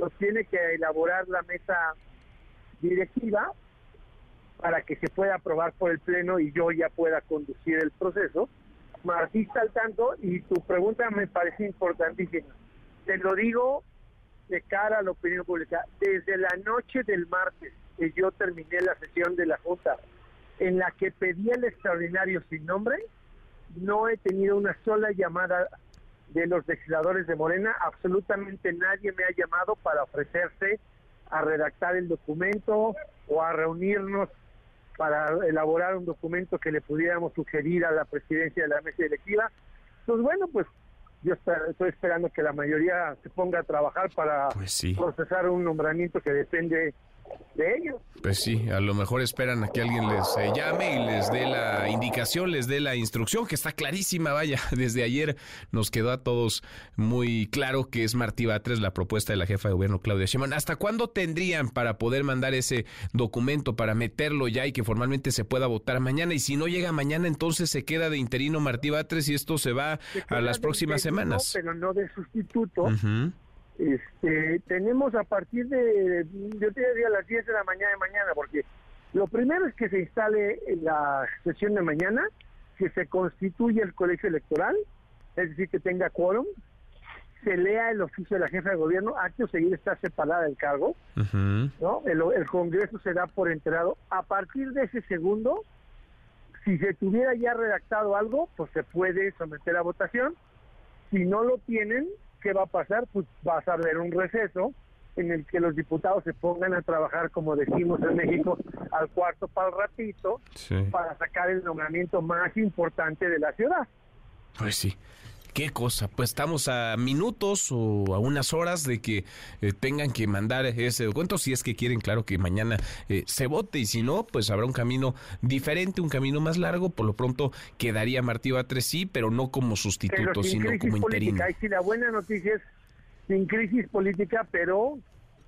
los tiene que elaborar la mesa directiva para que se pueda aprobar por el Pleno y yo ya pueda conducir el proceso. Martí está al tanto y tu pregunta me parece importantísima. Te lo digo de cara a la opinión pública. Desde la noche del martes que yo terminé la sesión de la Junta en la que pedí el extraordinario sin nombre, no he tenido una sola llamada de los legisladores de Morena, absolutamente nadie me ha llamado para ofrecerse a redactar el documento o a reunirnos para elaborar un documento que le pudiéramos sugerir a la presidencia de la mesa directiva. Pues bueno, pues yo estoy esperando que la mayoría se ponga a trabajar para pues procesar un nombramiento que depende de ellos. Pues sí, a lo mejor esperan a que alguien les eh, llame y les dé la indicación, les dé la instrucción, que está clarísima, vaya, desde ayer nos quedó a todos muy claro que es Martí Batres la propuesta de la jefa de gobierno Claudia Sheinbaum. ¿Hasta cuándo tendrían para poder mandar ese documento, para meterlo ya y que formalmente se pueda votar mañana? Y si no llega mañana, entonces se queda de interino Martí Batres y esto se va a las próximas semanas. Pero no de sustituto. Este, tenemos a partir de, yo te diría a las 10 de la mañana de mañana, porque lo primero es que se instale la sesión de mañana, que se constituya el colegio electoral, es decir, que tenga quórum, se lea el oficio de la jefa de gobierno, acto seguir está separada del cargo, ¿no? El, el, Congreso se da por enterado. A partir de ese segundo, si se tuviera ya redactado algo, pues se puede someter a votación. Si no lo tienen, ¿qué va a pasar? Pues vas a ver un receso en el que los diputados se pongan a trabajar, como decimos en México, al cuarto para el ratito, para sacar el nombramiento más importante de la ciudad. Pues sí. Qué cosa, pues estamos a minutos o a unas horas de que eh, tengan que mandar ese documento, si es que quieren, claro, que mañana eh, se vote y si no, pues habrá un camino diferente, un camino más largo, por lo pronto quedaría Martí Batres sí, pero no como sustituto, sino como interino. Y si la buena noticia es sin crisis política, pero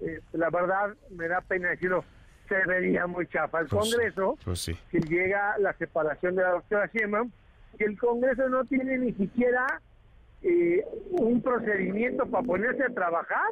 eh, la verdad me da pena decirlo, se vería muy chafa. El Pues- Congreso, pues sí. que llega la separación de la doctora Sheinbaum, que el Congreso no tiene ni siquiera eh, un procedimiento para ponerse a trabajar.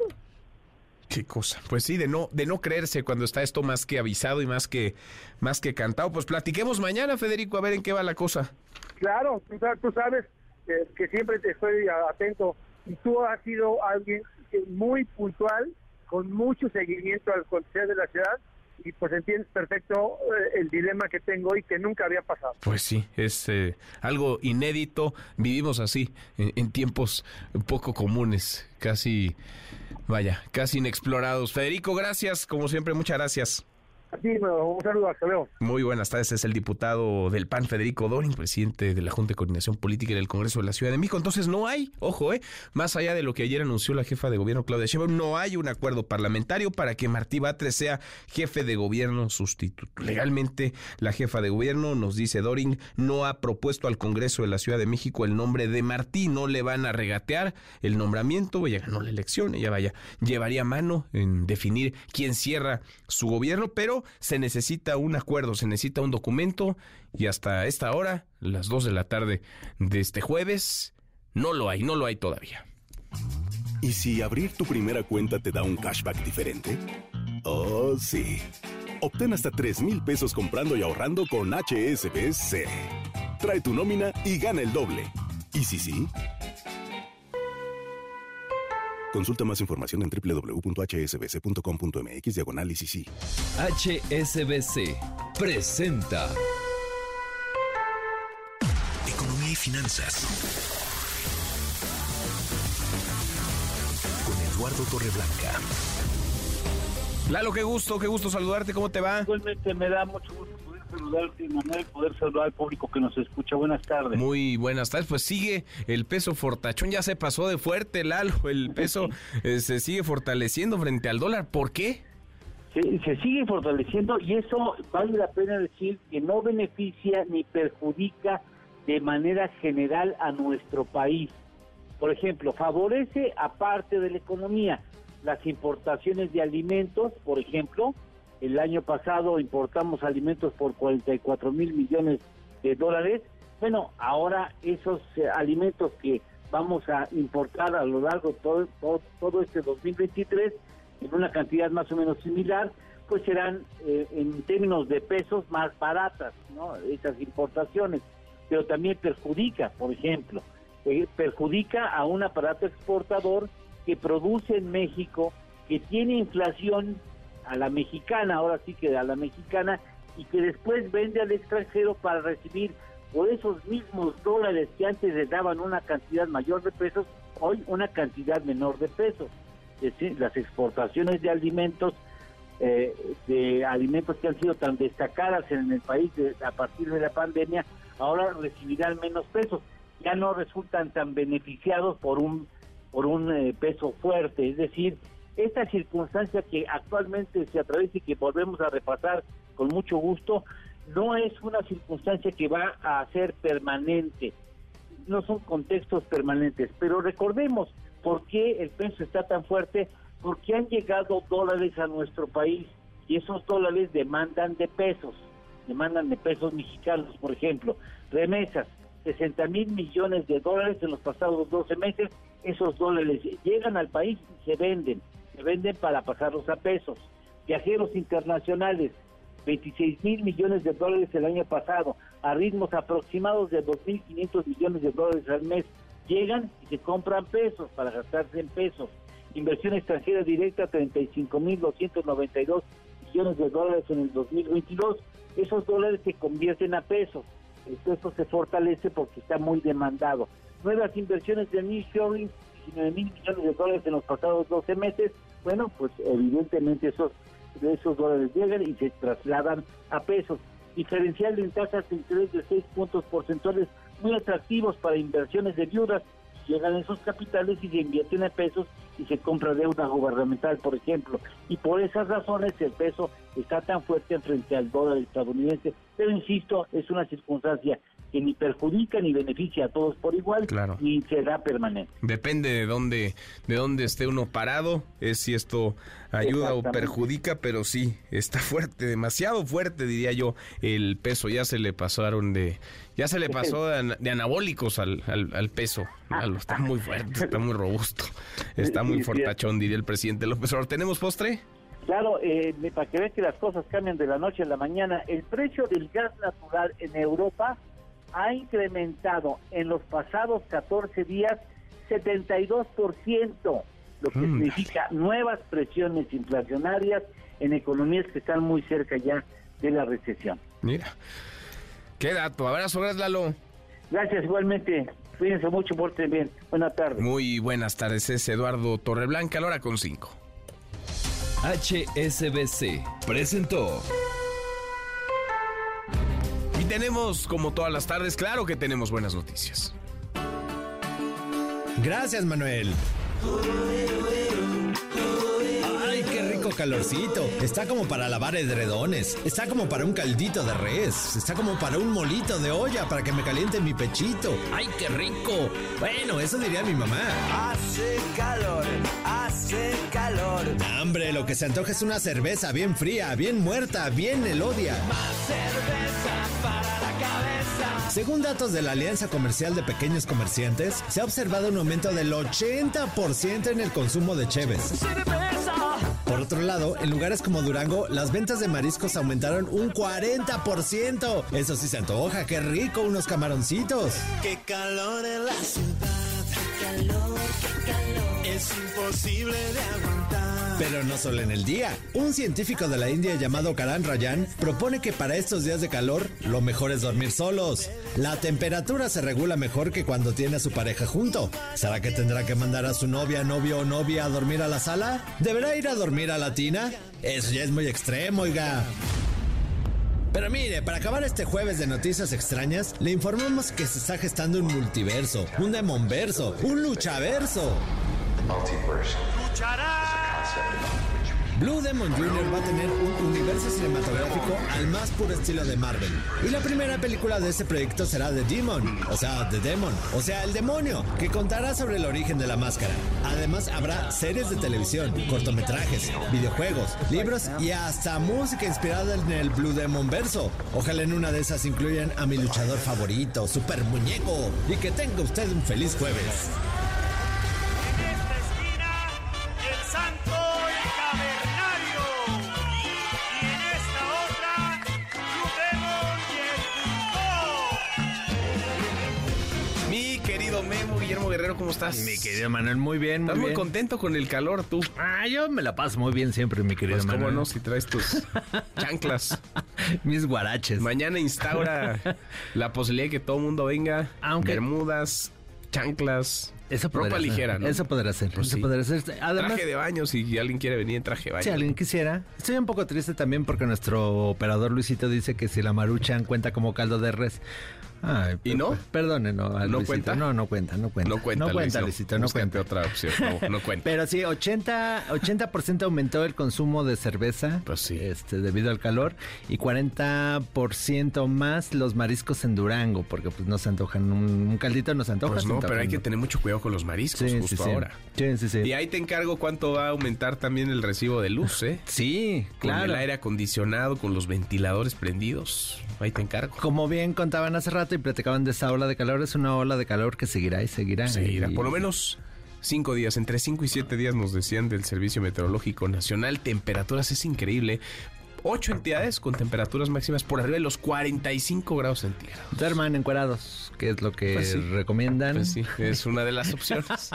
Qué cosa. Pues sí, de no, de no creerse cuando está esto más que avisado y más que, más que cantado. Pues platiquemos mañana, Federico, a ver en qué va la cosa. Claro, tú, sa- tú sabes eh, que siempre te estoy atento y tú has sido alguien muy puntual, con mucho seguimiento al acontecer de la ciudad y pues entiendes perfecto eh, el dilema que tengo y que nunca había pasado. Pues sí, es eh, algo inédito. Vivimos así, en, en tiempos poco comunes, casi, vaya, casi inexplorados. Federico, gracias, como siempre, muchas gracias. Bueno, un saludo, hasta luego. Muy buenas tardes, es el diputado del PAN, Federico Dorin, presidente de la Junta de Coordinación Política del Congreso de la Ciudad de México. Entonces no hay, ojo, eh, más allá de lo que ayer anunció la jefa de gobierno Claudia Sheinbaum, no hay un acuerdo parlamentario para que Martí Batres sea jefe de gobierno sustituto. Legalmente, la jefa de gobierno, nos dice Dorin, no ha propuesto al Congreso de la Ciudad de México el nombre de Martí, no le van a regatear el nombramiento, ella ganó la elección, ella vaya, llevaría mano en definir quién cierra su gobierno, pero se necesita un acuerdo, se necesita un documento y hasta esta hora, las 2 de la tarde de este jueves, no lo hay, no lo hay todavía. ¿Y si abrir tu primera cuenta te da un cashback diferente? Oh, sí. Obtén hasta 3 mil pesos comprando y ahorrando con HSBC. Trae tu nómina y gana el doble. ¿Y si sí? Consulta más información en www.hsbc.com.mx diagonal ICC. HSBC presenta Economía y finanzas. Con Eduardo Torreblanca. Lalo, qué gusto, qué gusto saludarte, ¿cómo te va? Igualmente me da mucho gusto saludarte, Manuel, poder saludar al público que nos escucha. Buenas tardes. Muy buenas tardes. Pues sigue el peso fortachón, ya se pasó de fuerte, Lalo. El peso eh, se sigue fortaleciendo frente al dólar. ¿Por qué? Se, se sigue fortaleciendo y eso vale la pena decir que no beneficia ni perjudica de manera general a nuestro país. Por ejemplo, favorece aparte de la economía las importaciones de alimentos, por ejemplo, el año pasado importamos alimentos por 44 mil millones de dólares. Bueno, ahora esos eh, alimentos que vamos a importar a lo largo de todo, todo, todo este 2023 en una cantidad más o menos similar, pues serán eh, en términos de pesos más baratas, ¿no? Esas importaciones, pero también perjudica, por ejemplo, eh, perjudica a un aparato exportador que produce en México, que tiene inflación a la mexicana, ahora sí que a la mexicana, y que después vende al extranjero para recibir por esos mismos dólares que antes le daban una cantidad mayor de pesos, hoy una cantidad menor de pesos. Es decir, las exportaciones de alimentos, eh, de alimentos que han sido tan destacadas en el país de- a partir de la pandemia, ahora recibirán menos pesos. Ya no resultan tan beneficiados por un por un eh, peso fuerte, es decir, esta circunstancia que actualmente se atraviesa y que volvemos a repasar con mucho gusto, no es una circunstancia que va a ser permanente, no son contextos permanentes, pero recordemos por qué el peso está tan fuerte, porque han llegado dólares a nuestro país y esos dólares demandan de pesos, demandan de pesos mexicanos, por ejemplo, remesas, 60 mil millones de dólares en los pasados 12 meses, esos dólares llegan al país y se venden, se venden para pasarlos a pesos. Viajeros internacionales, 26 mil millones de dólares el año pasado, a ritmos aproximados de 2.500 millones de dólares al mes, llegan y se compran pesos para gastarse en pesos. Inversión extranjera directa, 35.292 millones de dólares en el 2022. Esos dólares se convierten a pesos. El peso se fortalece porque está muy demandado. Nuevas inversiones de nearshoring, 19 mil millones de dólares en los pasados 12 meses. Bueno, pues evidentemente esos, esos dólares llegan y se trasladan a pesos. Diferencial en tasas de interés de 6 puntos porcentuales muy atractivos para inversiones de viudas. Llegan esos capitales y se invierten en pesos y se compra deuda gubernamental, por ejemplo. Y por esas razones el peso está tan fuerte frente al dólar estadounidense. Pero insisto, es una circunstancia que ni perjudica ni beneficia a todos por igual, Claro. ni será permanente. Depende de dónde, de dónde esté uno parado, es si esto ayuda o perjudica, pero sí, está fuerte, demasiado fuerte, diría yo, el peso. Ya se le pasaron de, ya se le pasó de, ana- de anabólicos al, al, al peso. Lalo, está muy fuerte, está muy robusto, está muy fortachón, diría el presidente López Obrador. ¿Tenemos postre? Claro, eh, para que veas que las cosas cambian de la noche a la mañana, el precio del gas natural en Europa ha incrementado en los pasados 14 días 72%, lo que Mm. significa nuevas presiones inflacionarias en economías que están muy cerca ya de la recesión. Mira, qué dato. Abrazo, gracias, Lalo. Gracias igualmente. Cuídense mucho, porten bien. Buenas tardes. Muy buenas tardes, es Eduardo Torreblanca, a la hora con cinco. HSBC presentó Y tenemos, como todas las tardes, claro que tenemos buenas noticias. Gracias, Manuel. Calorcito. Está como para lavar edredones. Está como para un caldito de res. Está como para un molito de olla para que me caliente mi pechito. Ay, qué rico. Bueno, eso diría mi mamá. Hace calor, hace calor. Hombre, lo que se antoja es una cerveza bien fría, bien muerta, bien elodia. Más cerveza para la cabeza. Según datos de la Alianza Comercial de Pequeños Comerciantes, se ha observado un aumento del 80% en el consumo de cheves. Por otro lado, en lugares como Durango, las ventas de mariscos aumentaron un 40%. Eso sí se antoja, qué rico, unos camaroncitos. Qué calor en la ciudad. Qué calor, qué calor. Es imposible de aguantar. Pero no solo en el día. Un científico de la India llamado Karan Rayan propone que para estos días de calor, lo mejor es dormir solos. La temperatura se regula mejor que cuando tiene a su pareja junto. ¿Será que tendrá que mandar a su novia, novio o novia a dormir a la sala? ¿Deberá ir a dormir a la tina? Eso ya es muy extremo, oiga. Pero mire, para acabar este jueves de noticias extrañas, le informamos que se está gestando un multiverso, un demonverso, un luchaverso. Blue Demon Jr. va a tener un universo cinematográfico al más puro estilo de Marvel. Y la primera película de este proyecto será The Demon, o sea, The Demon, o sea, el demonio, que contará sobre el origen de la máscara. Además, habrá series de televisión, cortometrajes, videojuegos, libros y hasta música inspirada en el Blue Demon verso. Ojalá en una de esas incluyan a mi luchador favorito, Super Muñeco. Y que tenga usted un feliz jueves. Santo y cavernario. Y en esta otra, Demon y el Mi querido Memo Guillermo Guerrero, ¿cómo estás? Mi querido Manuel, muy bien, muy Estás muy bien. contento con el calor, tú. Ah, yo me la paso muy bien siempre, mi querido Pues cómo Manuel. no, si traes tus chanclas. Mis guaraches. Mañana instaura la posibilidad de que todo el mundo venga. Aunque- Bermudas, chanclas, Eso ropa ser, ligera, ¿no? Eso podrá ser, Pues eso sí. podrá ser. Además, traje de baño, si alguien quiere venir en traje de baño. si alguien quisiera. Estoy un poco triste también porque nuestro operador Luisito dice que si la maruchan cuenta como caldo de res. Ay, ¿Y no? Perdone, no. al ¿No Luisito. cuenta? No, no cuenta, no cuenta. No cuenta, no cuenta, Luis, Luisito, no cuenta. otra opción, no, no cuenta. Pero sí, 80, 80% aumentó el consumo de cerveza Pues este, debido al calor y 40% más los mariscos en Durango, porque pues no se antojan, un, un caldito no se antoja. Pues no, pero hay que ¿no? tener mucho cuidado con los mariscos Sí, justo sí, sí. ahora. Sí, sí, sí. Y ahí te encargo cuánto va a aumentar también el recibo de luz, ¿eh? Sí, Con el claro. aire acondicionado, con los ventiladores prendidos. Ahí te encargo. Como bien contaban hace rato y platicaban de esa ola de calor, es una ola de calor que seguirá y seguirá. Seguirá. Y- Por lo menos cinco días, entre cinco y siete días nos decían del Servicio Meteorológico Nacional. Temperaturas es increíble. Ocho entidades con temperaturas máximas por arriba de los 45 grados centígrados. Duerman encuerados, que es lo que Pues sí. recomiendan. Pues sí, es una de las opciones.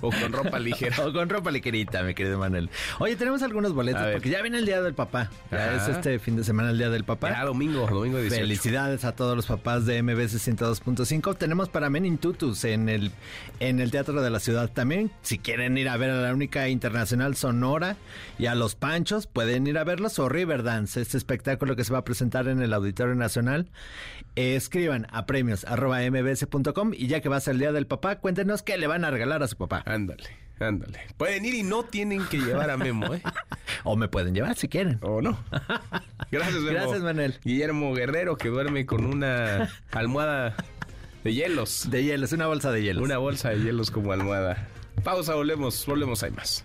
o con ropa ligera. O con ropa ligerita, mi querido Manuel. Oye, tenemos algunos boletos porque ya viene el Día del Papá. Ya es este fin de semana el Día del Papá. Ya domingo, domingo 18. Felicidades a todos los papás de MBC 102.5. Tenemos para Men in Tutus en el, en el Teatro de la Ciudad también. Si quieren ir a ver a la única internacional Sonora y a Los Panchos, pueden ir a verlos. O Riverdance Dance, este espectáculo que se va a presentar en el Auditorio Nacional. escriban a premios arroba mbs.com y ya que va a ser el Día del Papá, cuéntenos qué le van a regalar a su papá. Ándale, ándale. Pueden ir y no tienen que llevar a Memo, ¿eh? o me pueden llevar si quieren. O no. Gracias, Memo. Gracias, Manuel. Guillermo Guerrero que duerme con una almohada de hielos. De hielos, una bolsa de hielos. Una bolsa de hielos como almohada. Pausa, volvemos, volvemos, hay más.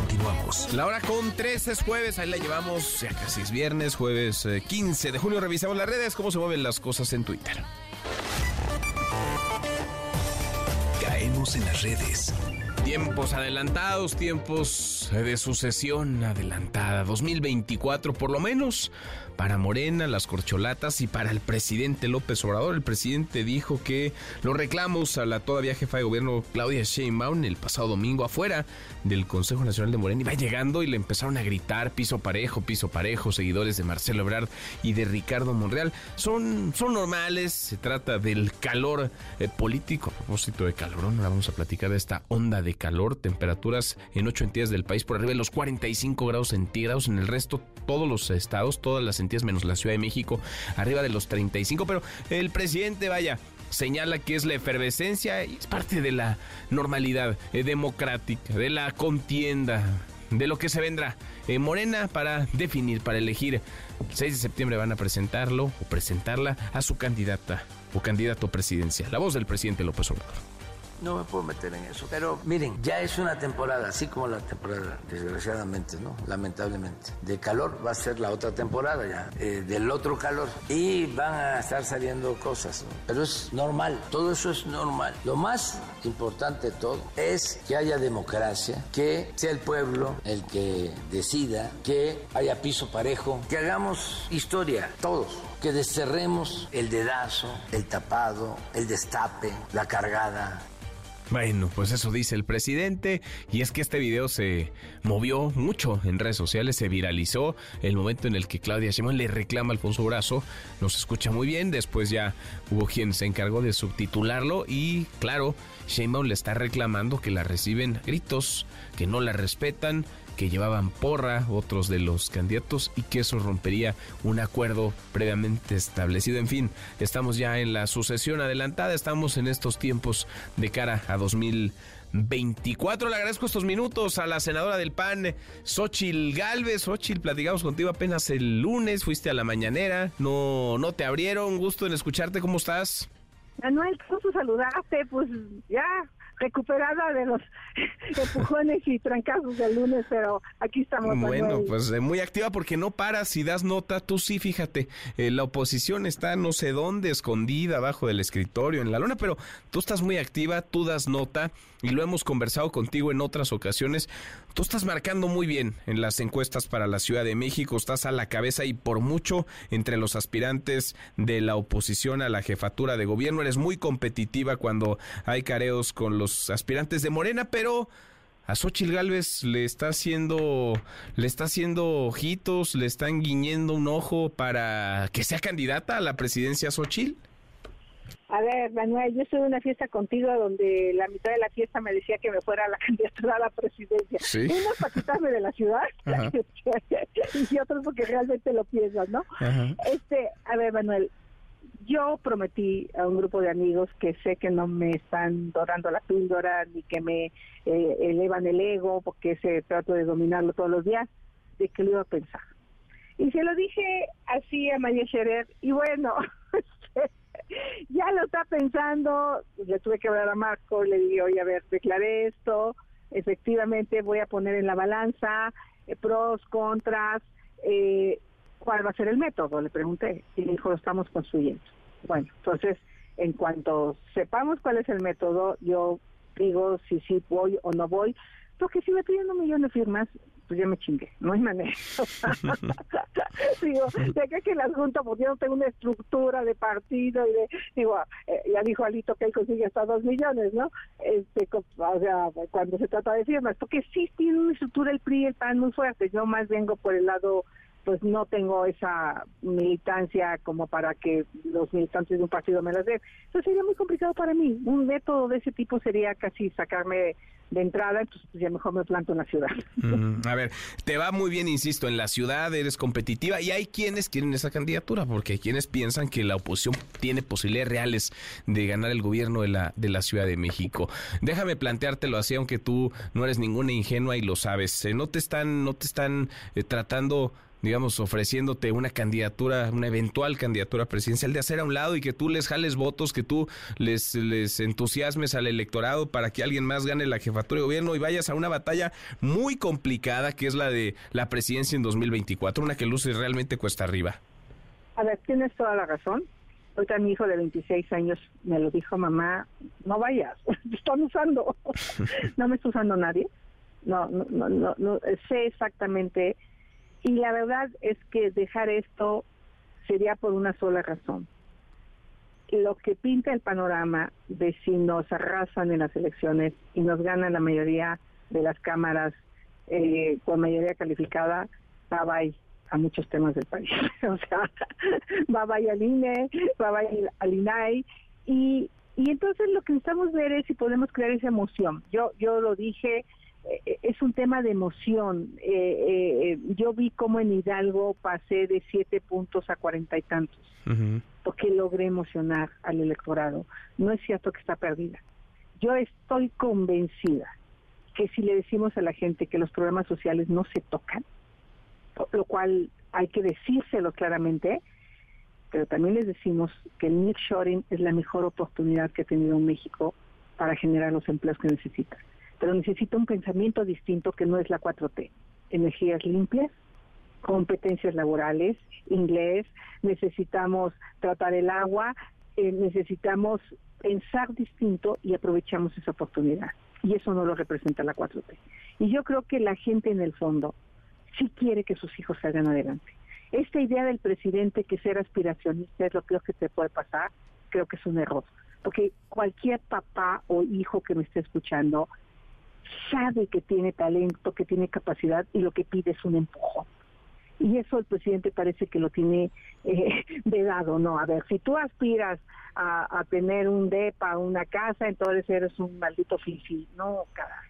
Continuamos. La hora con tres es jueves, ahí la llevamos, ya casi es viernes, jueves eh, 15 de junio. Revisamos las redes, cómo se mueven las cosas en Twitter. Caemos en las redes. Tiempos adelantados, tiempos de sucesión adelantada. 2024 por lo menos para Morena, las corcholatas y para el presidente López Obrador. El presidente dijo que los reclamos a la todavía jefa de gobierno Claudia Sheinbaum el pasado domingo afuera del Consejo Nacional de Morena iba llegando y le empezaron a gritar piso parejo, piso parejo, seguidores de Marcelo Ebrard y de Ricardo Monreal. Son, son normales, se trata del calor eh, político. A propósito de calor, ahora vamos a platicar de esta onda de calor, temperaturas en ocho entidades del país por arriba de los 45 grados centígrados, en el resto todos los estados, todas las entidades menos la Ciudad de México, arriba de los 35, pero el presidente, vaya, señala que es la efervescencia y es parte de la normalidad eh, democrática, de la contienda, de lo que se vendrá. en Morena para definir, para elegir. El 6 de septiembre van a presentarlo o presentarla a su candidata o candidato presidencial. La voz del presidente López Obrador. No me puedo meter en eso. Pero miren, ya es una temporada, así como la temporada, desgraciadamente, ¿no? Lamentablemente. De calor va a ser la otra temporada ya, eh, del otro calor. Y van a estar saliendo cosas, ¿no? Pero es normal, todo eso es normal. Lo más importante de todo es que haya democracia, que sea el pueblo el que decida, que haya piso parejo, que hagamos historia, todos que desterremos el dedazo, el tapado, el destape, la cargada, bueno, pues eso dice el presidente y es que este video se movió mucho en redes sociales, se viralizó el momento en el que Claudia Sheinbaum le reclama a Alfonso Brazo, nos escucha muy bien, después ya hubo quien se encargó de subtitularlo y claro, Sheinbaum le está reclamando que la reciben gritos, que no la respetan, que llevaban porra otros de los candidatos y que eso rompería un acuerdo previamente establecido. En fin, estamos ya en la sucesión adelantada, estamos en estos tiempos de cara a 2024. Le agradezco estos minutos a la senadora del PAN, Xochil Galvez. Xochil, platicamos contigo apenas el lunes, fuiste a la mañanera, no, no te abrieron, gusto en escucharte, ¿cómo estás? Manuel, gusto saludarte, pues ya recuperada de los empujones y trancazos del lunes, pero aquí estamos. Bueno, pues eh, muy activa porque no paras y das nota. Tú sí, fíjate, eh, la oposición está no sé dónde, escondida abajo del escritorio, en la luna, pero tú estás muy activa, tú das nota y lo hemos conversado contigo en otras ocasiones. Tú estás marcando muy bien en las encuestas para la Ciudad de México, estás a la cabeza y por mucho entre los aspirantes de la oposición a la jefatura de gobierno. Eres muy competitiva cuando hay careos con los aspirantes de Morena, pero a Xochil Gálvez le está haciendo le está haciendo ojitos, le están guiñendo un ojo para que sea candidata a la presidencia Xochil. A ver, Manuel, yo estuve en una fiesta contigo donde la mitad de la fiesta me decía que me fuera a la candidatura a la presidencia. ¿Sí? Unos para quitarme de la ciudad Ajá. y otros porque realmente lo piensas, ¿no? Ajá. Este, a ver, Manuel, yo prometí a un grupo de amigos que sé que no me están dorando la píldora ni que me eh, elevan el ego porque se trato de dominarlo todos los días, de que lo iba a pensar. Y se lo dije así a María Scherer y bueno, este, ya lo está pensando, le tuve que hablar a Marco, le dije, oye, a ver, declaré esto, efectivamente voy a poner en la balanza eh, pros, contras, eh, ¿cuál va a ser el método? Le pregunté y me dijo, lo estamos construyendo. Bueno, entonces, en cuanto sepamos cuál es el método, yo digo si sí voy o no voy, porque si me piden un millón de firmas, pues ya me chingué, no hay manera. digo, de acá que las juntas, porque yo no tengo una estructura de partido y de, digo, eh, ya dijo Alito que él consigue hasta dos millones, ¿no? Este, o sea, cuando se trata de firmas, porque sí tiene una estructura el PRI y el PAN muy fuerte, yo más vengo por el lado pues no tengo esa militancia como para que los militantes de un partido me las den. Entonces sería muy complicado para mí. Un método de ese tipo sería casi sacarme de entrada, entonces pues ya mejor me planto en la ciudad. Mm, a ver, te va muy bien, insisto, en la ciudad eres competitiva y hay quienes quieren esa candidatura porque hay quienes piensan que la oposición tiene posibilidades reales de ganar el gobierno de la, de la Ciudad de México. Déjame planteártelo así, aunque tú no eres ninguna ingenua y lo sabes. Eh, no te están, no te están eh, tratando digamos, ofreciéndote una candidatura, una eventual candidatura presidencial, de hacer a un lado y que tú les jales votos, que tú les, les entusiasmes al electorado para que alguien más gane la jefatura de gobierno y vayas a una batalla muy complicada que es la de la presidencia en 2024, una que luce realmente cuesta arriba. A ver, tienes toda la razón. Ahorita mi hijo de 26 años me lo dijo, mamá, no vayas, te están usando. no me está usando nadie. No, no, no, no, no, sé exactamente. Y la verdad es que dejar esto sería por una sola razón. Lo que pinta el panorama de si nos arrasan en las elecciones y nos ganan la mayoría de las cámaras eh, con mayoría calificada, bye bye a muchos temas del país. o sea, va bye al INE, va bye al INAI y, y entonces lo que necesitamos ver es si podemos crear esa emoción. Yo yo lo dije, es un tema de emoción. Eh, eh, yo vi cómo en Hidalgo pasé de siete puntos a cuarenta y tantos, porque logré emocionar al electorado. No es cierto que está perdida. Yo estoy convencida que si le decimos a la gente que los problemas sociales no se tocan, lo cual hay que decírselo claramente, pero también les decimos que el nearshoring es la mejor oportunidad que ha tenido México para generar los empleos que necesita. Pero necesita un pensamiento distinto que no es la 4T. Energías limpias, competencias laborales, inglés, necesitamos tratar el agua, eh, necesitamos pensar distinto y aprovechamos esa oportunidad. Y eso no lo representa la 4T. Y yo creo que la gente en el fondo sí quiere que sus hijos salgan adelante. Esta idea del presidente que ser aspiracionista es lo peor que te puede pasar, creo que es un error. Porque cualquier papá o hijo que me esté escuchando sabe que tiene talento, que tiene capacidad y lo que pide es un empujón. Y eso el presidente parece que lo tiene eh, vedado, ¿no? A ver, si tú aspiras a, tener un DEPA, una casa, entonces eres un maldito fifi. No, caray.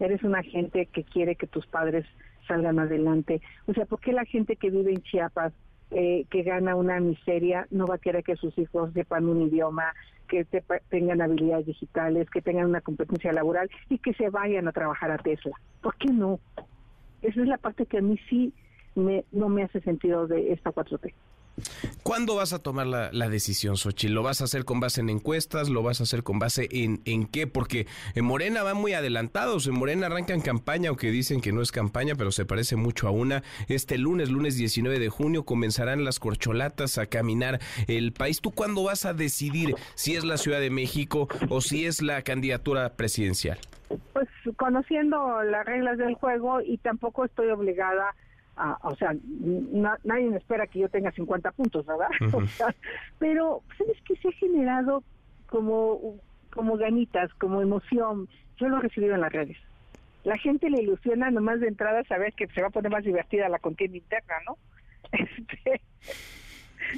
Eres una gente que quiere que tus padres salgan adelante. O sea, ¿por qué la gente que vive en Chiapas, eh, que gana una miseria, no va a querer que sus hijos sepan un idioma, que sepa- tengan habilidades digitales, que tengan una competencia laboral y que se vayan a trabajar a Tesla? ¿Por qué no? Esa es la parte que a mí sí me, no me hace sentido de esta 4T. ¿Cuándo vas a tomar la, la decisión, Xochitl? ¿Lo vas a hacer con base en encuestas? ¿Lo vas a hacer con base en, en qué? Porque en Morena van muy adelantados. En Morena arrancan campaña, aunque dicen que no es campaña, pero se parece mucho a una. Este lunes, lunes 19 de junio, comenzarán las corcholatas a caminar el país. ¿Tú cuándo vas a decidir si es la Ciudad de México o si es la candidatura presidencial? Pues conociendo las reglas del juego y tampoco estoy obligada a, o sea, na- nadie me espera que yo tenga 50 puntos, ¿verdad? Ujú. O sea, pero, ¿sabes qué? Se ha generado como, como ganitas, como emoción. Yo lo he recibido en las redes. La gente le ilusiona nomás de entrada saber que se va a poner más divertida la contienda interna, ¿no? Este,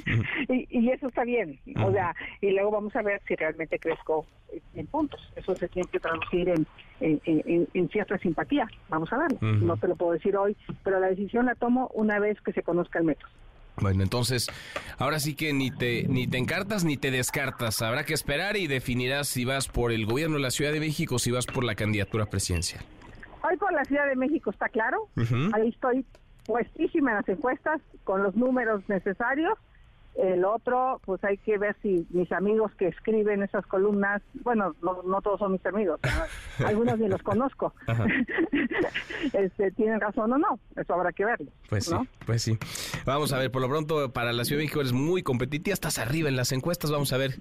y, y eso está bien, o sea, y luego vamos a ver si realmente crezco en puntos. Eso se tiene que traducir en, en, en- en cierta simpatía. Vamos a verlo. No te lo puedo decir hoy, pero la decisión la tomo una vez que se conozca el método. Bueno, entonces, ahora sí que ni te, ni te encartas ni te descartas. Habrá que esperar y definirás si vas por el gobierno de la Ciudad de México o si vas por la candidatura presidencial. Hoy por la Ciudad de México está claro. Ahí estoy puestísima en las encuestas con los números necesarios. El otro, pues hay que ver si mis amigos que escriben esas columnas, bueno, no, no todos son mis amigos, ¿no? algunos ni los conozco, este, tienen razón o no, eso habrá que verlo. Pues sí, ¿no? pues sí. Vamos a ver, por lo pronto para la Ciudad de México eres muy competitiva, estás arriba en las encuestas, vamos a ver,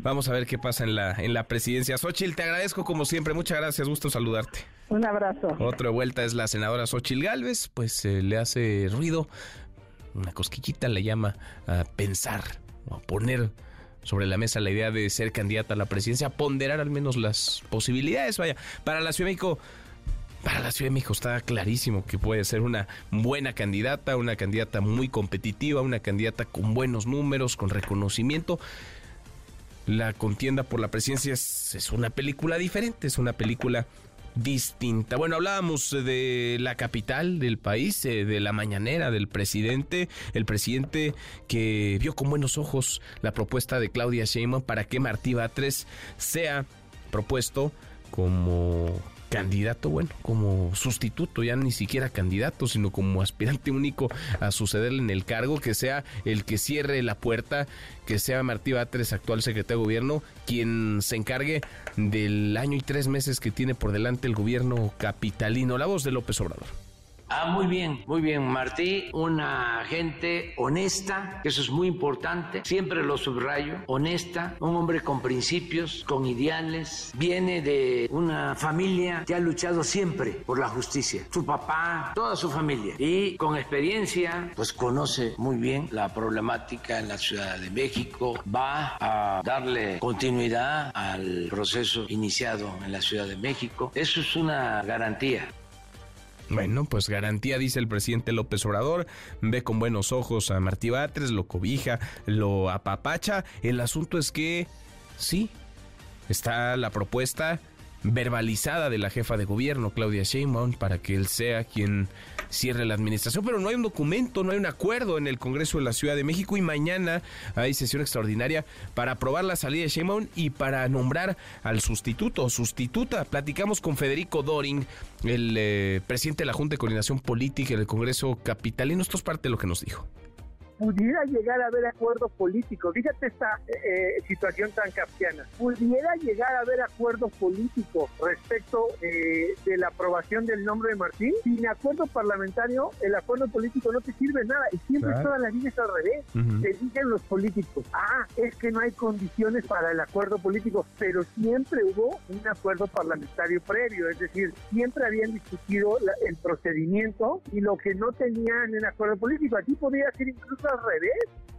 vamos a ver qué pasa en la, en la presidencia. Xochitl, te agradezco como siempre, muchas gracias, gusto saludarte. Un abrazo. Otra vuelta es la senadora Xochil Gálvez, pues eh, le hace ruido, una cosquillita le llama a pensar o a poner sobre la mesa la idea de ser candidata a la presidencia, ponderar al menos las posibilidades. Vaya, para la Ciudad de México, para la Ciudad de México está clarísimo que puede ser una buena candidata, una candidata muy competitiva, una candidata con buenos números, con reconocimiento. La contienda por la presidencia es, es una película diferente, es una película distinta. Bueno, hablábamos de la capital del país, eh, de la mañanera del presidente, el presidente que vio con buenos ojos la propuesta de Claudia Sheinbaum para que Martí Batres sea propuesto como candidato, bueno, como sustituto, ya ni siquiera candidato, sino como aspirante único a sucederle en el cargo, que sea el que cierre la puerta, que sea Martí Batres, actual secretario de gobierno, quien se encargue del año y tres meses que tiene por delante el gobierno capitalino. La voz de López Obrador. Ah, muy bien, muy bien, Martí, una gente honesta, eso es muy importante, siempre lo subrayo, honesta, un hombre con principios, con ideales, viene de una familia que ha luchado siempre por la justicia, su papá, toda su familia, y con experiencia, pues conoce muy bien la problemática en la Ciudad de México, va a darle continuidad al proceso iniciado en la Ciudad de México, eso es una garantía. Bueno, pues garantía, dice el presidente López Obrador, ve con buenos ojos a Martí Batres, lo cobija, lo apapacha. El asunto es que, sí, está la propuesta verbalizada de la jefa de gobierno, Claudia Sheinbaum, para que él sea quien cierre la administración, pero no hay un documento, no hay un acuerdo en el Congreso de la Ciudad de México y mañana hay sesión extraordinaria para aprobar la salida de Sheinbaum y para nombrar al sustituto o sustituta. Platicamos con Federico Doring, el eh, presidente de la Junta de Coordinación Política del Congreso Capitalino. Esto es parte de lo que nos dijo pudiera llegar a haber acuerdos políticos. Fíjate esta eh, situación tan kafkiana. Pudiera llegar a haber acuerdos políticos respecto eh, de la aprobación del nombre de Martín. Sin acuerdo parlamentario, el acuerdo político no te sirve nada. Y siempre Claro. toda la vida es al revés. Te dicen los políticos, ah, es que no hay condiciones para el acuerdo político, pero siempre hubo un acuerdo parlamentario previo. Es decir, siempre habían discutido la- el procedimiento y lo que no tenían en acuerdo político. Aquí podría ser incluso al revés,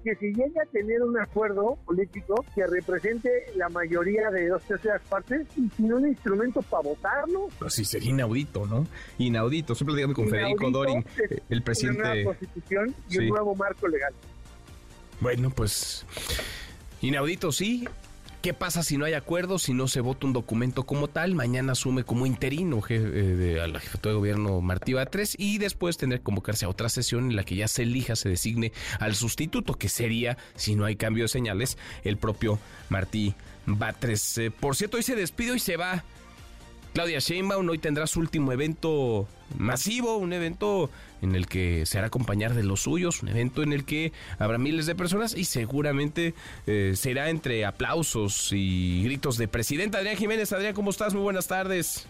que si llega a tener un acuerdo político que represente la mayoría de dos terceras partes y sin un instrumento para votarlo. Pues sí, sería inaudito, ¿no? Inaudito. Estoy platicando con Federico Inaudito Doring, es eh, el Una presidente. nueva constitución y Sí. un nuevo marco legal. Bueno, pues inaudito sí. ¿Qué pasa si no hay acuerdo, si no se vota un documento como tal? Mañana asume como interino je- eh, de, a la de gobierno Martí Batres y después tener que convocarse a otra sesión en la que ya se elija, se designe al sustituto, que sería, si no hay cambio de señales, el propio Martí Batres. Eh, por cierto, hoy se despide y se va Claudia Sheinbaum hoy tendrá su último evento masivo, un evento en el que se hará acompañar de los suyos, un evento en el que habrá miles de personas y seguramente eh, será entre aplausos y gritos de presidenta Adrián Jiménez. Adrián, ¿cómo estás? Muy buenas tardes.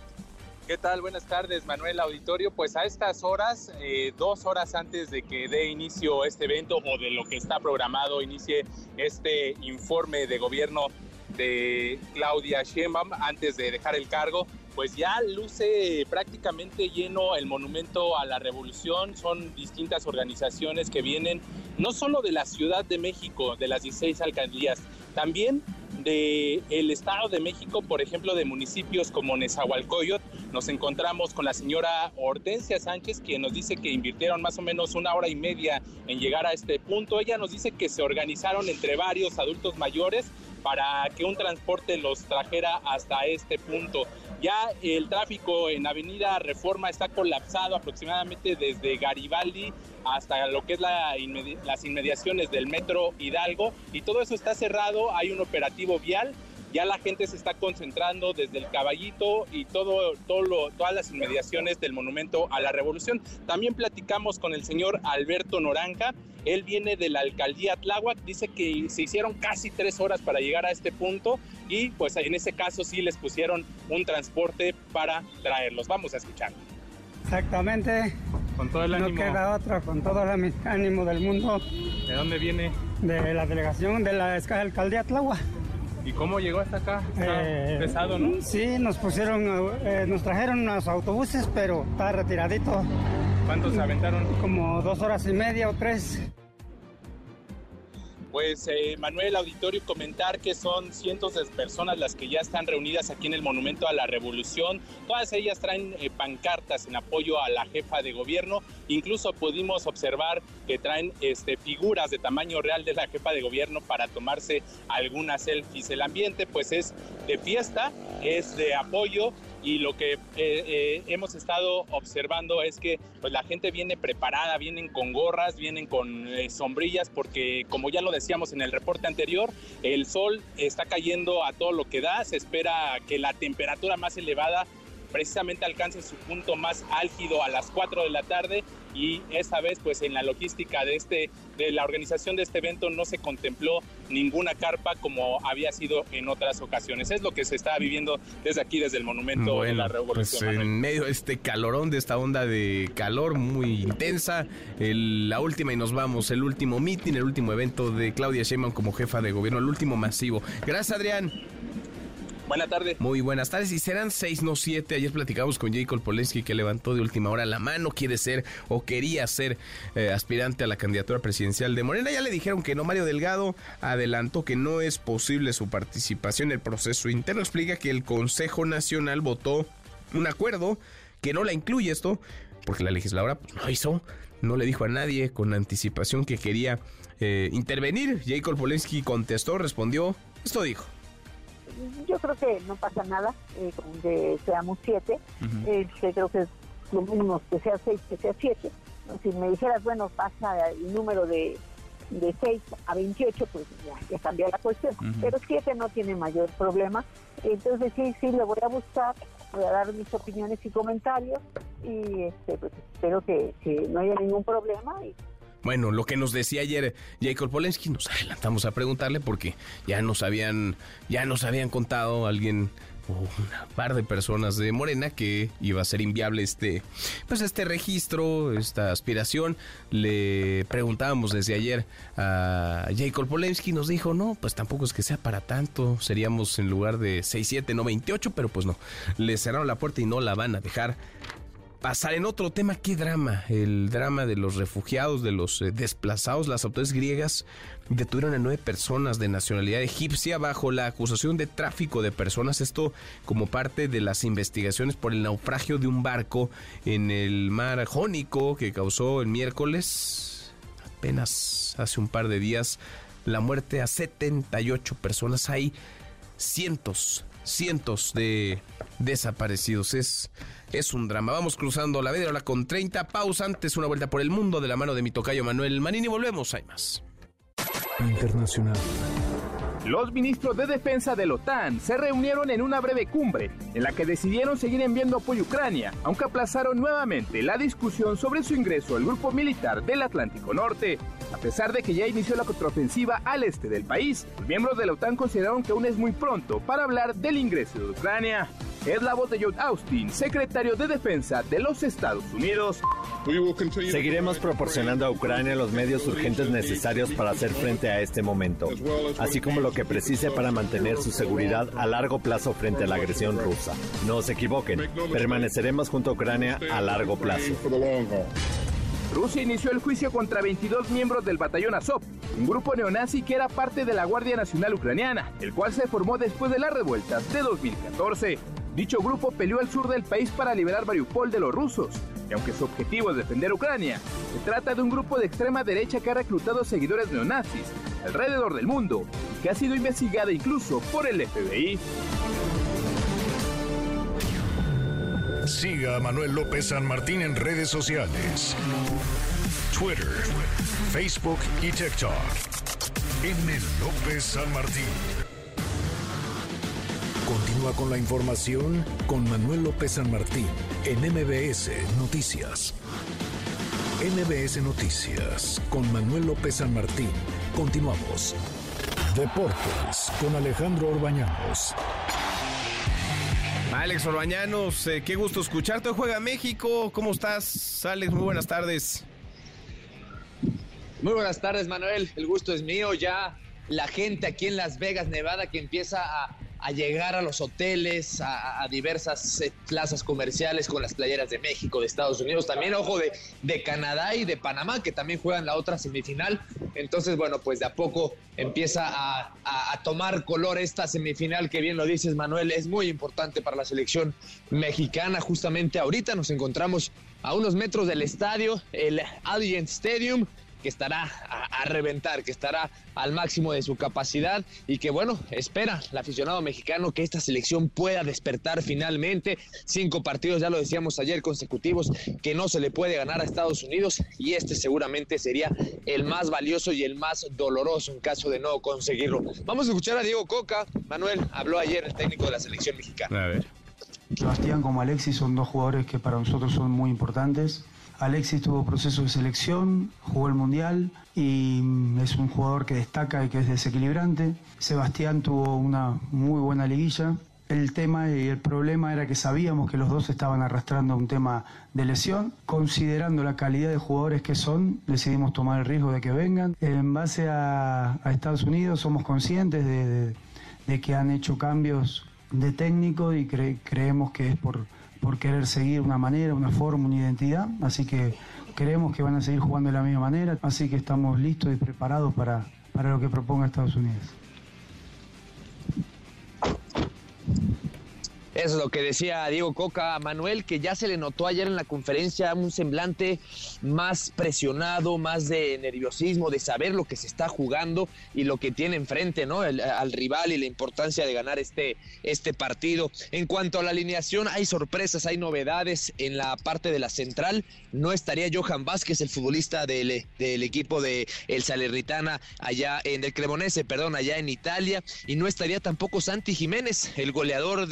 ¿Qué tal? Buenas tardes, Manuel Auditorio. Pues a estas horas, eh, dos horas antes de que dé inicio este evento o de lo que está programado inicie este informe de gobierno de Claudia Sheinbaum antes de dejar el cargo, pues ya luce prácticamente lleno el monumento a la revolución. Son distintas organizaciones que vienen no solo de la Ciudad de México, de las 16 alcaldías, también de el Estado de México, por ejemplo, de municipios como Nezahualcóyotl. Nos encontramos con la señora Hortensia Sánchez, quien nos dice que invirtieron más o menos una hora y media en llegar a este punto. Ella nos dice que se organizaron entre varios adultos mayores para que un transporte los trajera hasta este punto. Ya el tráfico en Avenida Reforma está colapsado aproximadamente desde Garibaldi hasta lo que es las inmediaciones del metro Hidalgo. Y todo eso está cerrado, hay un operativo vial, ya la gente se está concentrando desde el caballito y todo, todo lo- todas las inmediaciones del monumento a la revolución. También platicamos con el señor Alberto Noranca, él viene de la alcaldía Tláhuac, dice que se hicieron casi tres horas para llegar a este punto y pues en ese caso sí les pusieron un transporte para traerlos. Vamos a escuchar. Exactamente. Con todo el no ánimo. queda otra, con todo el ánimo del mundo. ¿De dónde viene? De la delegación de la alcaldía Tláhuac. ¿Y cómo llegó hasta acá? Está Eh, pesado, ¿no? Sí, nos pusieron, eh, nos trajeron unos autobuses, pero está retiradito. ¿Cuántos se aventaron? Como dos horas y media o tres. Pues eh, Manuel Auditorio, comentar que son cientos de personas las que ya están reunidas aquí en el Monumento a la Revolución. Todas ellas traen eh, pancartas en apoyo a la jefa de gobierno. Incluso pudimos observar que traen este, figuras de tamaño real de la jefa de gobierno para tomarse algunas selfies. El ambiente pues es de fiesta, es de apoyo y lo que eh, eh, hemos estado observando es que pues, la gente viene preparada, vienen con gorras, vienen con eh, sombrillas, porque como ya lo decíamos en el reporte anterior, el sol está cayendo a todo lo que da, se espera que la temperatura más elevada precisamente alcance su punto más álgido a las 4 de la tarde y esta vez pues en la logística de este de la organización de este evento no se contempló ninguna carpa como había sido en otras ocasiones. Es lo que se está viviendo desde aquí desde el monumento de la pues Revolución. Manuel. en medio de este calorón, de esta onda de calor muy intensa, el- la última y nos vamos, el último meeting, el último evento de Claudia Sheinbaum como jefa de gobierno, el último masivo. Gracias, Adrián. Buenas tardes. Muy buenas tardes. Y serán seis, no siete. Ayer platicamos con Jacob Polensky que levantó de última hora la mano. Quiere ser o quería ser eh, aspirante a la candidatura presidencial de Morena. Ya le dijeron que no. Mario Delgado adelantó que no es posible su participación en el proceso interno. Explica que el Consejo Nacional votó un acuerdo que no la incluye esto porque la legisladora pues, no hizo. No le dijo a nadie con anticipación que quería eh, intervenir. Jacob Polensky contestó, respondió. Esto dijo. Yo creo que no pasa nada eh, con que seamos siete. Este, creo que es lo mínimo que sea seis, que sea siete. Si me dijeras, bueno, pasa el número de, de seis a 28, pues ya, ya cambia la cuestión. Pero siete no tiene mayor problema. Entonces sí, sí, le voy a buscar, voy a dar mis opiniones y comentarios y este, pues, espero que, que no haya ningún problema y Bueno, lo que nos decía ayer Jacob Polensky, nos adelantamos a preguntarle porque ya nos habían, ya nos habían contado alguien o un par de personas de Morena que iba a ser inviable este, pues este registro, esta aspiración. Le preguntábamos desde ayer a Jacob Polensky, nos dijo, no, pues tampoco es que sea para tanto, seríamos en lugar de 6, 7, no 28, pero pues no, le cerraron la puerta y no la van a dejar pasar en otro tema, qué drama, el drama de los refugiados, de los eh, desplazados. Las autoridades griegas detuvieron a nueve personas de nacionalidad egipcia bajo la acusación de tráfico de personas. Esto como parte de las investigaciones por el naufragio de un barco en el mar Jónico que causó el miércoles, apenas hace un par de días, la muerte a 78 personas. Hay cientos, cientos de desaparecidos. Es, es un drama. Vamos cruzando la Vedra con 30. Pausa antes, una vuelta por el mundo de la mano de mi tocayo Manuel Manini. Volvemos, hay más. Internacional. Los ministros de defensa de la OTAN se reunieron en una breve cumbre en la que decidieron seguir enviando apoyo a Ucrania, aunque aplazaron nuevamente la discusión sobre su ingreso al grupo militar del Atlántico Norte. A pesar de que ya inició la contraofensiva al este del país, los miembros de la OTAN consideraron que aún es muy pronto para hablar del ingreso de Ucrania. Es la voz de John Austin, secretario de Defensa de los Estados Unidos. Seguiremos proporcionando a Ucrania los medios urgentes necesarios para hacer frente a este momento, así como lo que precise para mantener su seguridad a largo plazo frente a la agresión rusa. No se equivoquen, permaneceremos junto a Ucrania a largo plazo. Rusia inició el juicio contra 22 miembros del batallón Azov, un grupo neonazi que era parte de la Guardia Nacional Ucraniana, el cual se formó después de las revueltas de 2014. Dicho grupo peleó al sur del país para liberar Mariupol de los rusos, y aunque su objetivo es defender Ucrania, se trata de un grupo de extrema derecha que ha reclutado seguidores neonazis alrededor del mundo y que ha sido investigada incluso por el FBI. Siga a Manuel López San Martín en redes sociales. Twitter, Facebook y TikTok. M. López San Martín. Continúa con la información con Manuel López San Martín en MBS Noticias. MBS Noticias con Manuel López San Martín. Continuamos. Deportes con Alejandro Orbañanos. Alex Orbañanos, eh, qué gusto escucharte. Hoy Juega México. ¿Cómo estás, Alex? Muy buenas tardes. Muy buenas tardes, Manuel. El gusto es mío. Ya la gente aquí en Las Vegas, Nevada, que empieza a, a llegar a los hoteles, a, diversas eh, plazas comerciales con las playeras de México, de Estados Unidos, también, ojo, de, de Canadá y de Panamá, que también juegan la otra semifinal. Entonces, bueno, pues de a poco empieza a, a- tomar color esta semifinal, que bien lo dices, Manuel, es muy importante para la selección mexicana. Justamente ahorita nos encontramos a unos metros del estadio, el Allegiant Stadium que estará a, a reventar, que estará al máximo de su capacidad y que bueno, espera el aficionado mexicano que esta selección pueda despertar finalmente. Cinco partidos, ya lo decíamos ayer, consecutivos, que no se le puede ganar a Estados Unidos y este seguramente sería el más valioso y el más doloroso en caso de no conseguirlo. Vamos a escuchar a Diego Coca. Manuel habló ayer el técnico de la selección mexicana. A ver. Sebastián como Alexis son dos jugadores que para nosotros son muy importantes. Alexis tuvo proceso de selección, jugó el Mundial y mm, es un jugador que destaca y que es desequilibrante. Sebastián tuvo una muy buena liguilla. El tema y el problema era que sabíamos que los dos estaban arrastrando un tema de lesión. Considerando la calidad de jugadores que son, decidimos tomar el riesgo de que vengan. En base a, a Estados Unidos somos conscientes de, que han hecho cambios de técnico y cre- creemos que es por, por querer seguir una manera, una forma, una identidad. Así que creemos que van a seguir jugando de la misma manera. Así que estamos listos y preparados para, para lo que proponga Estados Unidos. Eso es lo que decía Diego Coca a Manuel, que ya se le notó ayer en la conferencia un semblante más presionado, más de nerviosismo, de saber lo que se está jugando y lo que tiene enfrente, ¿no? El- al rival y la importancia de ganar este, este partido. En cuanto a la alineación, hay sorpresas, hay novedades en la parte de la central. No estaría Johan Vázquez, el futbolista del, del equipo de el Salernitana allá en el Cremonese, perdón, allá en Italia, y no estaría tampoco Santi Jiménez, el goleador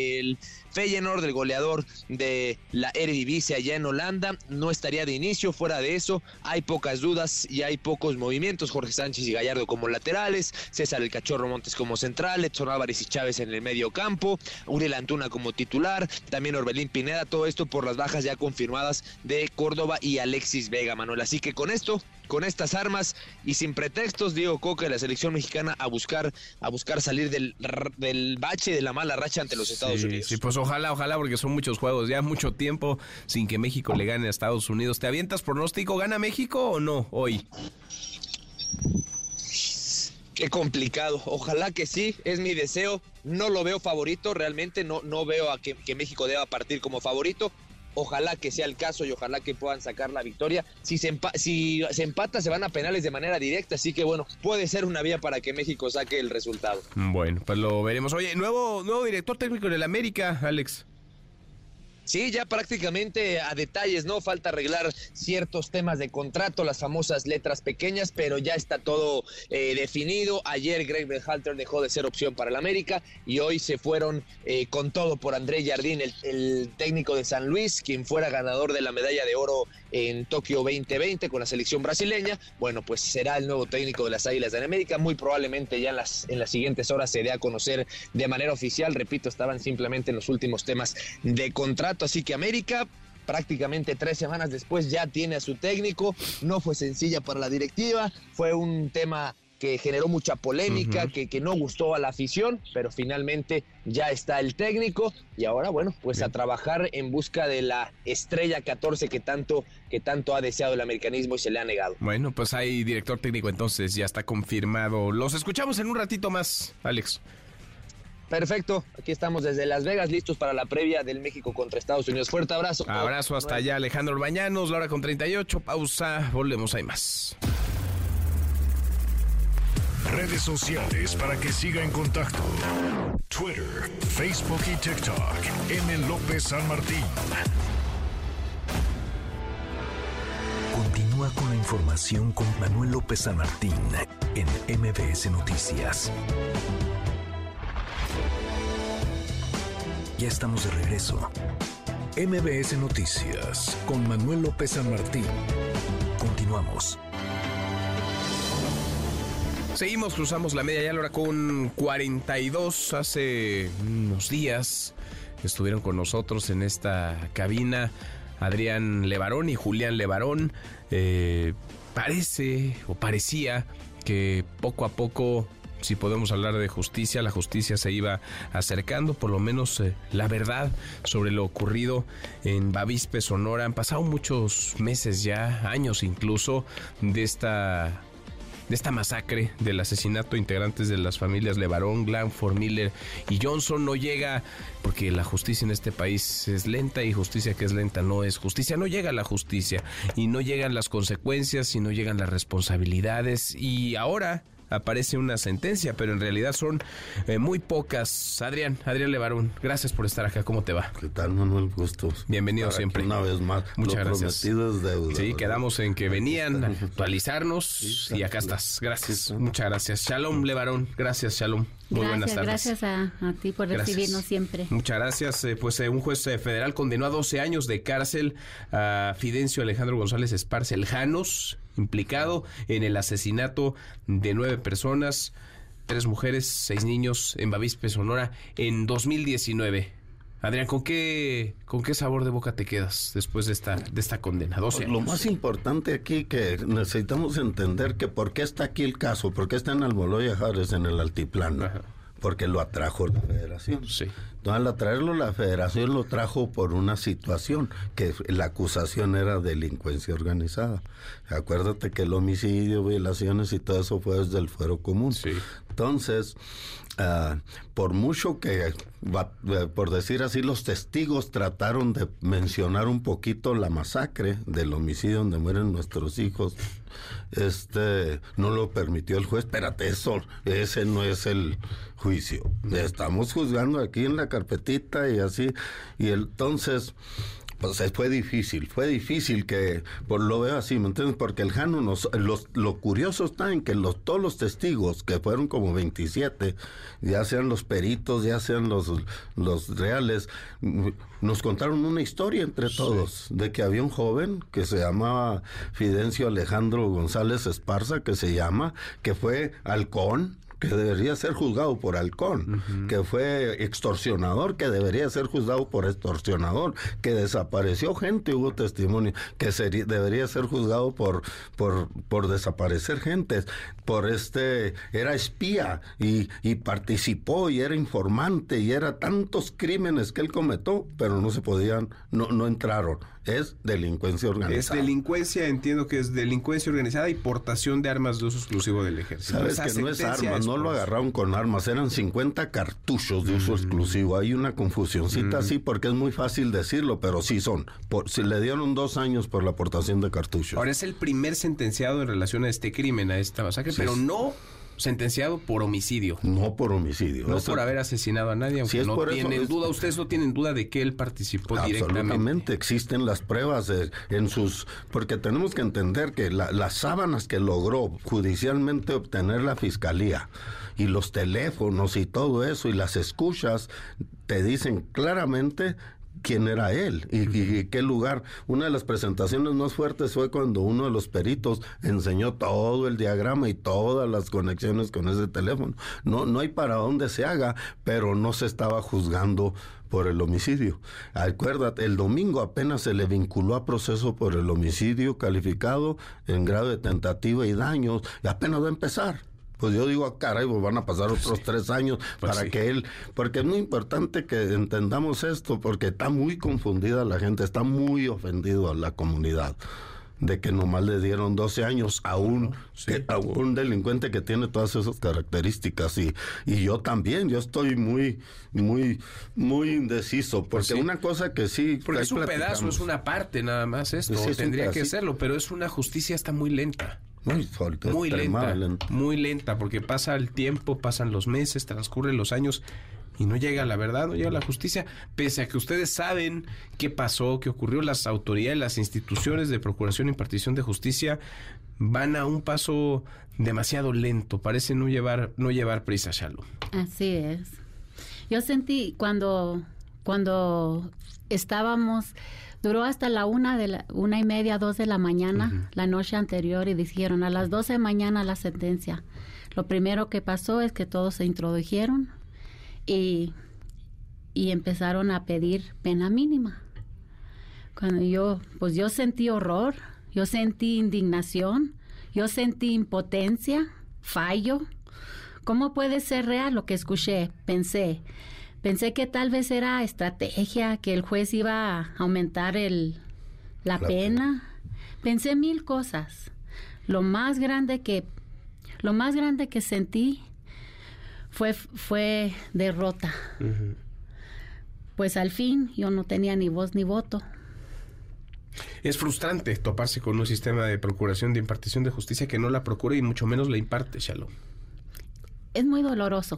del Feyenoord, el goleador de la Eredivisie allá en Holanda, no estaría de inicio, fuera de eso hay pocas dudas y hay pocos movimientos, Jorge Sánchez y Gallardo como laterales, César el Cachorro Montes como central, Edson Álvarez y Chávez en el medio campo, Uriel Antuna como titular, también Orbelín Pineda, todo esto por las bajas ya confirmadas de Córdoba y Alexis Vega, Manuel. Así que con esto, con estas armas y sin pretextos, Diego Coca y la selección mexicana a buscar, a buscar salir del, del bache de la mala racha ante los Estados Sí, Unidos. Sí, pues ojalá, ojalá, porque son muchos juegos, ya mucho tiempo sin que México le gane a Estados Unidos. ¿Te avientas pronóstico? ¿Gana México o no hoy? Qué complicado. Ojalá que sí, es mi deseo. No lo veo favorito, realmente no, no veo a que, que México deba partir como favorito. Ojalá que sea el caso y ojalá que puedan sacar la victoria. Si se, empa- si se empata, se van a penales de manera directa. Así que bueno, puede ser una vía para que México saque el resultado. Bueno, pues lo veremos. Oye, nuevo, nuevo director técnico del América, Alex. Sí, ya prácticamente a detalles, ¿no? Falta arreglar ciertos temas de contrato, las famosas letras pequeñas, pero ya está todo eh, definido. Ayer Greg Berhalter dejó de ser opción para el América y hoy se fueron eh, con todo por André Jardín, el, técnico de San Luis, quien fuera ganador de la medalla de oro en Tokio 2020 con la selección brasileña. Bueno, pues será el nuevo técnico de las Águilas de América. Muy probablemente ya en las, en las siguientes horas se dé a conocer de manera oficial. Repito, estaban simplemente en los últimos temas de contrato. Así que América prácticamente tres semanas después ya tiene a su técnico. No fue sencilla para la directiva, fue un tema que generó mucha polémica, que, que no gustó a la afición, pero finalmente ya está el técnico y ahora, bueno, pues a trabajar en busca de la estrella 14 que tanto, que tanto ha deseado el americanismo y se le ha negado. Bueno, pues hay director técnico entonces, ya está confirmado. Los escuchamos en un ratito más, Alex. Perfecto, aquí estamos desde Las Vegas, listos para la previa del México contra Estados Unidos. Fuerte abrazo. Abrazo hasta allá, Alejandro Bañanos, la hora con 38, pausa, volvemos, hay más. Redes sociales para que siga en contacto: Twitter, Facebook y TikTok. M. López San Martín. Continúa con la información con Manuel López San Martín en MBS Noticias. Ya estamos de regreso. MBS Noticias con Manuel López San Martín. Continuamos. Seguimos, cruzamos la media ya la hora con 42. Hace unos días estuvieron con nosotros en esta cabina Adrián Levarón y Julián Levarón. Eh, parece o parecía que poco a poco si podemos hablar de justicia, la justicia se iba acercando, por lo menos eh, la verdad sobre lo ocurrido en Bavispe, Sonora. Han pasado muchos meses ya, años incluso, de esta de esta masacre del asesinato de integrantes de las familias Levarón, Glanford, Miller y Johnson. No llega porque la justicia en este país es lenta y justicia que es lenta no es justicia, no llega la justicia y no llegan las consecuencias y no llegan las responsabilidades. Y ahora aparece una sentencia, pero en realidad son eh, muy pocas. Adrián, Adrián Levarón, gracias por estar acá. ¿Cómo te va? ¿Qué tal, Manuel? Gusto. Bienvenido siempre. Una vez más. Muchas Lo gracias. es deuda, Sí, ¿verdad? quedamos en que venían a actualizarnos y acá estás. Gracias. Muchas gracias. Shalom, Levarón. Gracias, Shalom. Muy buenas gracias, tardes. gracias a, a ti por Gracias. recibirnos siempre. Muchas gracias. Eh, pues eh, un juez eh, federal condenó a 12 años de cárcel a Fidencio Alejandro González Esparce el Janos, implicado en el asesinato de nueve personas, tres mujeres, seis niños en Bavispe, Sonora, en 2019. Adrián, ¿con qué, ¿con qué sabor de boca te quedas después de esta, de esta condena? 12 Lo más importante aquí que necesitamos entender que por qué está aquí el caso, por qué está en Almoloya Jares en el altiplano. Porque lo atrajo la federación. Entonces, al atraerlo la federación lo trajo por una situación, que la acusación era delincuencia organizada. Acuérdate que el homicidio, violaciones y todo eso fue desde el fuero común. Entonces, ah, por mucho que, eh, por decir así, los testigos trataron de mencionar un poquito la masacre del homicidio donde mueren nuestros hijos, este no lo permitió el juez. Espérate, eso, ese no es el juicio. Estamos juzgando aquí en la carpetita y así. Y entonces, pues fue difícil, fue difícil que, por lo veo así, ¿me entiendes? Porque el Jano nos, los, lo curioso está en que los, todos los testigos, que fueron como 27, ya sean los peritos, ya sean los, los reales, nos contaron una historia entre todos, de que había un joven que se llamaba Fidencio Alejandro González Esparza, que se llama, que fue halcón, que debería ser juzgado por halcón, que fue extorsionador, que debería ser juzgado por extorsionador, que desapareció gente, hubo testimonio, que sería- debería ser juzgado por, por, por desaparecer gentes, por este, era espía y, y participó y era informante y era tantos crímenes que él cometió, pero no se podían, no, no entraron. Es delincuencia Es organizada. delincuencia, entiendo que es delincuencia organizada y portación de armas de uso exclusivo del ejército. Sabes Esa que no es armas, no lo eso. agarraron con armas, eran 50 cartuchos de Mm. uso exclusivo. Hay una confusioncita así porque es muy fácil decirlo, pero sí son. Por, si le dieron dos años por la aportación de cartuchos. Ahora es el primer sentenciado en relación a este crimen, a esta masacre, Sí, pero es- no sentenciado por homicidio. No por homicidio. No Eso- por haber asesinado a nadie, aunque es no eso, tienen es- duda, ustedes no tienen duda de que él participó directamente. Absolutamente, existen las pruebas de- en sus... Porque tenemos que entender que la- las sábanas que logró judicialmente obtener la fiscalía y los teléfonos y todo eso y las escuchas te dicen claramente quién era él y, y- y qué lugar. Una de las presentaciones más fuertes fue cuando uno de los peritos enseñó todo el diagrama y todas las conexiones con ese teléfono. No, no hay para dónde se haga, pero no se estaba juzgando por el homicidio. Acuérdate, el domingo apenas se le vinculó a proceso por el homicidio calificado en grado de tentativa y daños y apenas va a empezar. Pues yo digo, ah, caray, pues van a pasar otros tres años Pues para sí. que él, porque es muy importante que entendamos esto, porque está muy confundida la gente, está muy ofendido a la comunidad de que nomás le dieron 12 años a un, a un delincuente que tiene todas esas características y, y yo también, yo estoy muy, muy, muy indeciso, porque Pues sí. una cosa que sí... Porque es un pedazo, es una parte nada más esto. Sí, Tendría que serlo, pero es una justicia está muy lenta. Muy, fuerte, Muy lenta, muy lenta, porque pasa el tiempo, pasan los meses, transcurren los años y no llega la verdad, no llega la justicia, pese a que ustedes saben qué pasó, qué ocurrió, las autoridades, las instituciones de procuración y impartición de justicia van a un paso demasiado lento, parece no llevar no llevar prisa, Shalom. Así es. Yo sentí cuando, cuando estábamos, duró hasta la una de la una y media, dos de la mañana, la noche anterior, y dijeron a las doce de mañana la sentencia. Lo primero que pasó es que todos se introdujeron y, y empezaron a pedir pena mínima. Cuando yo, pues yo sentí horror, yo sentí indignación, yo sentí impotencia fallo. ¿Cómo puede ser real lo que escuché? Pensé. Pensé que tal vez era estrategia, que el juez iba a aumentar el, la, pena. Pensé mil cosas. Lo más grande que lo más grande que sentí fue fue derrota. Pues al fin yo no tenía ni voz ni voto. Es frustrante toparse con un sistema de procuración de impartición de justicia que no la procura y mucho menos la imparte, Shalom. Es muy doloroso.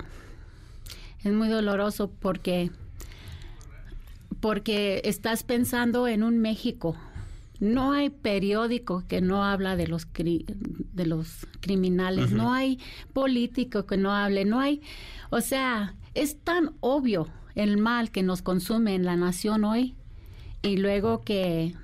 Es muy doloroso porque porque estás pensando en un México. No hay periódico que no habla de los de los criminales, no hay político que no hable, no hay, o sea, es tan obvio el mal que nos consume en la nación hoy y luego que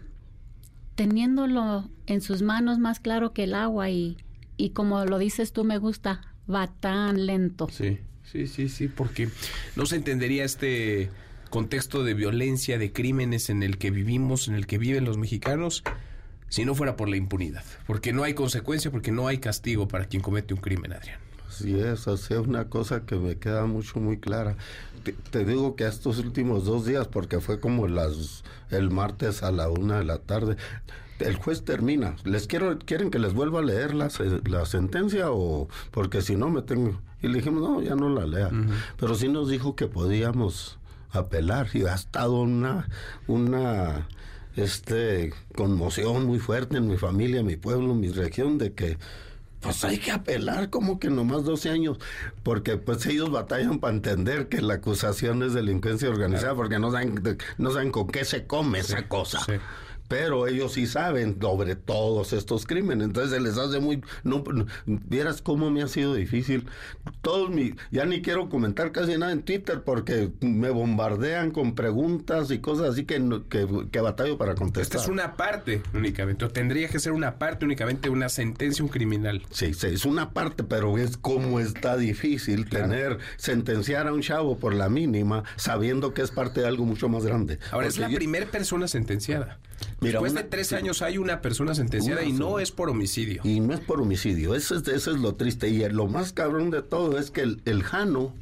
teniéndolo en sus manos más claro que el agua y, y como lo dices tú me gusta, va tan lento. Sí, sí, sí, sí, porque no se entendería este contexto de violencia, de crímenes en el que vivimos, en el que viven los mexicanos, si no fuera por la impunidad. Porque no hay consecuencia, porque no hay castigo para quien comete un crimen, Adrián. Sí, es, así es una cosa que me queda mucho, muy clara. Te, digo que estos últimos dos días, porque fue como las el martes a la una de la tarde, el juez termina. ¿Les quiero, quieren que les vuelva a leer la, la sentencia o porque si no me tengo? Y le dijimos, no, ya no la lea. Pero sí nos dijo que podíamos apelar y ha estado una, una este, conmoción muy fuerte en mi familia, en mi pueblo, en mi región, de que pues hay que apelar como que nomás 12 años, porque pues ellos batallan para entender que la acusación es delincuencia organizada, porque no saben, no saben con qué se come esa cosa pero ellos sí saben sobre todos estos crímenes, entonces se les hace muy, no, vieras cómo me ha sido difícil, todos mi, ya ni quiero comentar casi nada en Twitter porque me bombardean con preguntas y cosas así que, que, que batallo para contestar. Esta es una parte únicamente, o tendría que ser una parte únicamente, una sentencia, un criminal. Sí, sí, es una parte, pero es como está difícil tener, sentenciar a un chavo por la mínima, sabiendo que es parte de algo mucho más grande. Ahora, es la primera persona sentenciada. Después de tres años hay una persona sentenciada y no es por homicidio. Y no es por homicidio, eso es, eso es lo triste. Y lo más cabrón de todo es que el, Jano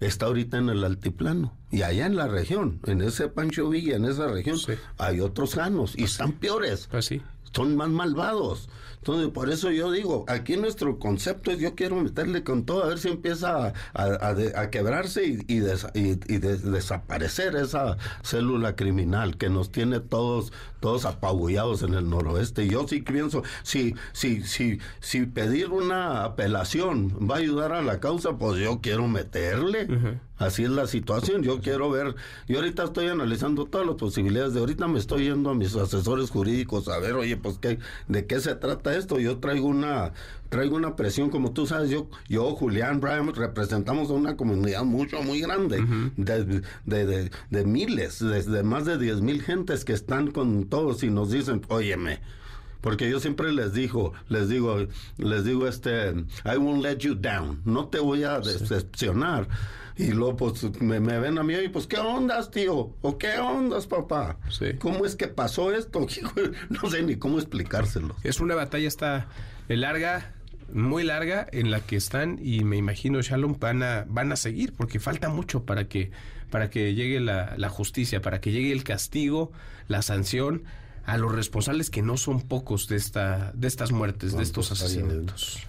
está ahorita en el altiplano. Y allá en la región, en ese Pancho Villa, en esa región, hay otros Janos y están peores. Pues Son más malvados. Entonces, por eso yo digo, aquí nuestro concepto es yo quiero meterle con todo, a ver si empieza a, quebrarse y, y, desaparecer esa célula criminal que nos tiene todos, todos apabullados en el noroeste. Yo sí pienso, si, si, si, si pedir una apelación va a ayudar a la causa, pues yo quiero meterle. Así es la situación. Yo quiero ver, yo ahorita estoy analizando todas las posibilidades. De ahorita me estoy yendo a mis asesores jurídicos a ver, oye, pues qué, de qué se trata esto. Yo traigo una, traigo una presión, como tú sabes, yo, yo, Julián, Brian, representamos a una comunidad mucho, muy grande, de, de, de, miles, de, más de 10 mil gentes que están con todos y nos dicen, óyeme, porque yo siempre les digo, les digo, les digo este, I won't let you down, no te voy a decepcionar. Y luego pues me, ven a mí y pues, ¿qué ondas, tío? ¿O qué ondas, papá? ¿Cómo es que pasó esto? no sé ni cómo explicárselo. Es una batalla está larga, muy larga en la que están y me imagino Shalom van a, van a seguir porque falta mucho para que para que llegue la, la, justicia, para que llegue el castigo, la sanción a los responsables que no son pocos de esta de estas muertes, de estos asesinatos.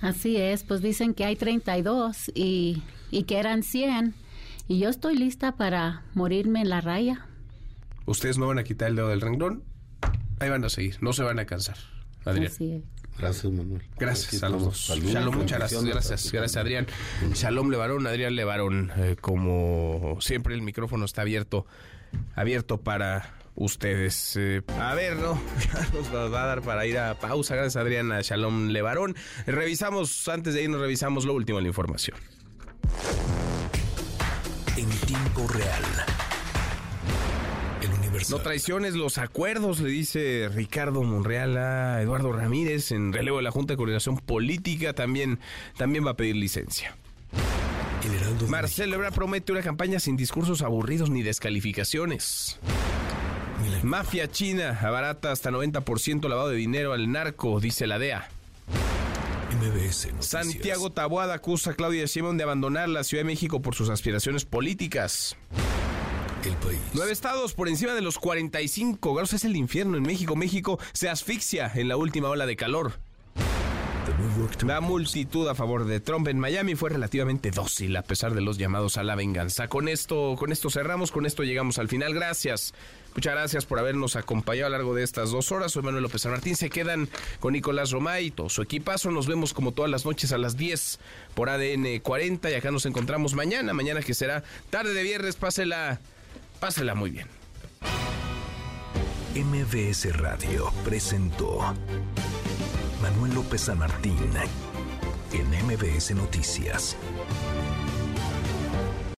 Así es, pues dicen que hay 32 y, y que eran 100 y yo estoy lista para morirme en la raya. Ustedes no van a quitar el dedo del renglón, ahí van a seguir, no se van a cansar. Adrián. Gracias, Manuel. Gracias a los dos. Shalom, muchas gracias. Gracias, gracias, Adrián. Shalom Levarón, Adrián Levarón. Eh, como siempre, el micrófono está abierto, abierto para ustedes. Eh, a ver, ¿no? nos va a dar para ir a pausa. Gracias, Adriana Shalom Levarón. Revisamos, antes de irnos, revisamos lo último de la información. En tiempo real. El Universal. No traiciones los acuerdos, le dice Ricardo Monreal a Eduardo Ramírez en relevo de la Junta de Coordinación Política. También, también va a pedir licencia. Marcelo Ebrard promete una campaña sin discursos aburridos ni descalificaciones. Mafia china abarata hasta 90% lavado de dinero al narco, dice la DEA. MBS. Santiago Taboada acusa a Claudia Sheinbaum de abandonar la Ciudad de México por sus aspiraciones políticas. El país. Nueve estados por encima de los 45 grados es el infierno en México. México se asfixia en la última ola de calor. La multitud a favor de Trump en Miami fue relativamente dócil a pesar de los llamados a la venganza. Con esto, con esto cerramos, con esto llegamos al final. Gracias. Muchas gracias por habernos acompañado a lo largo de estas dos horas. Soy Manuel López San Martín. Se quedan con Nicolás Romay y todo su equipazo. Nos vemos como todas las noches a las 10 por ADN 40 y acá nos encontramos mañana. Mañana que será tarde de viernes. Pásela, pásela muy bien. MBS Radio presentó Manuel López San Martín en MBS Noticias.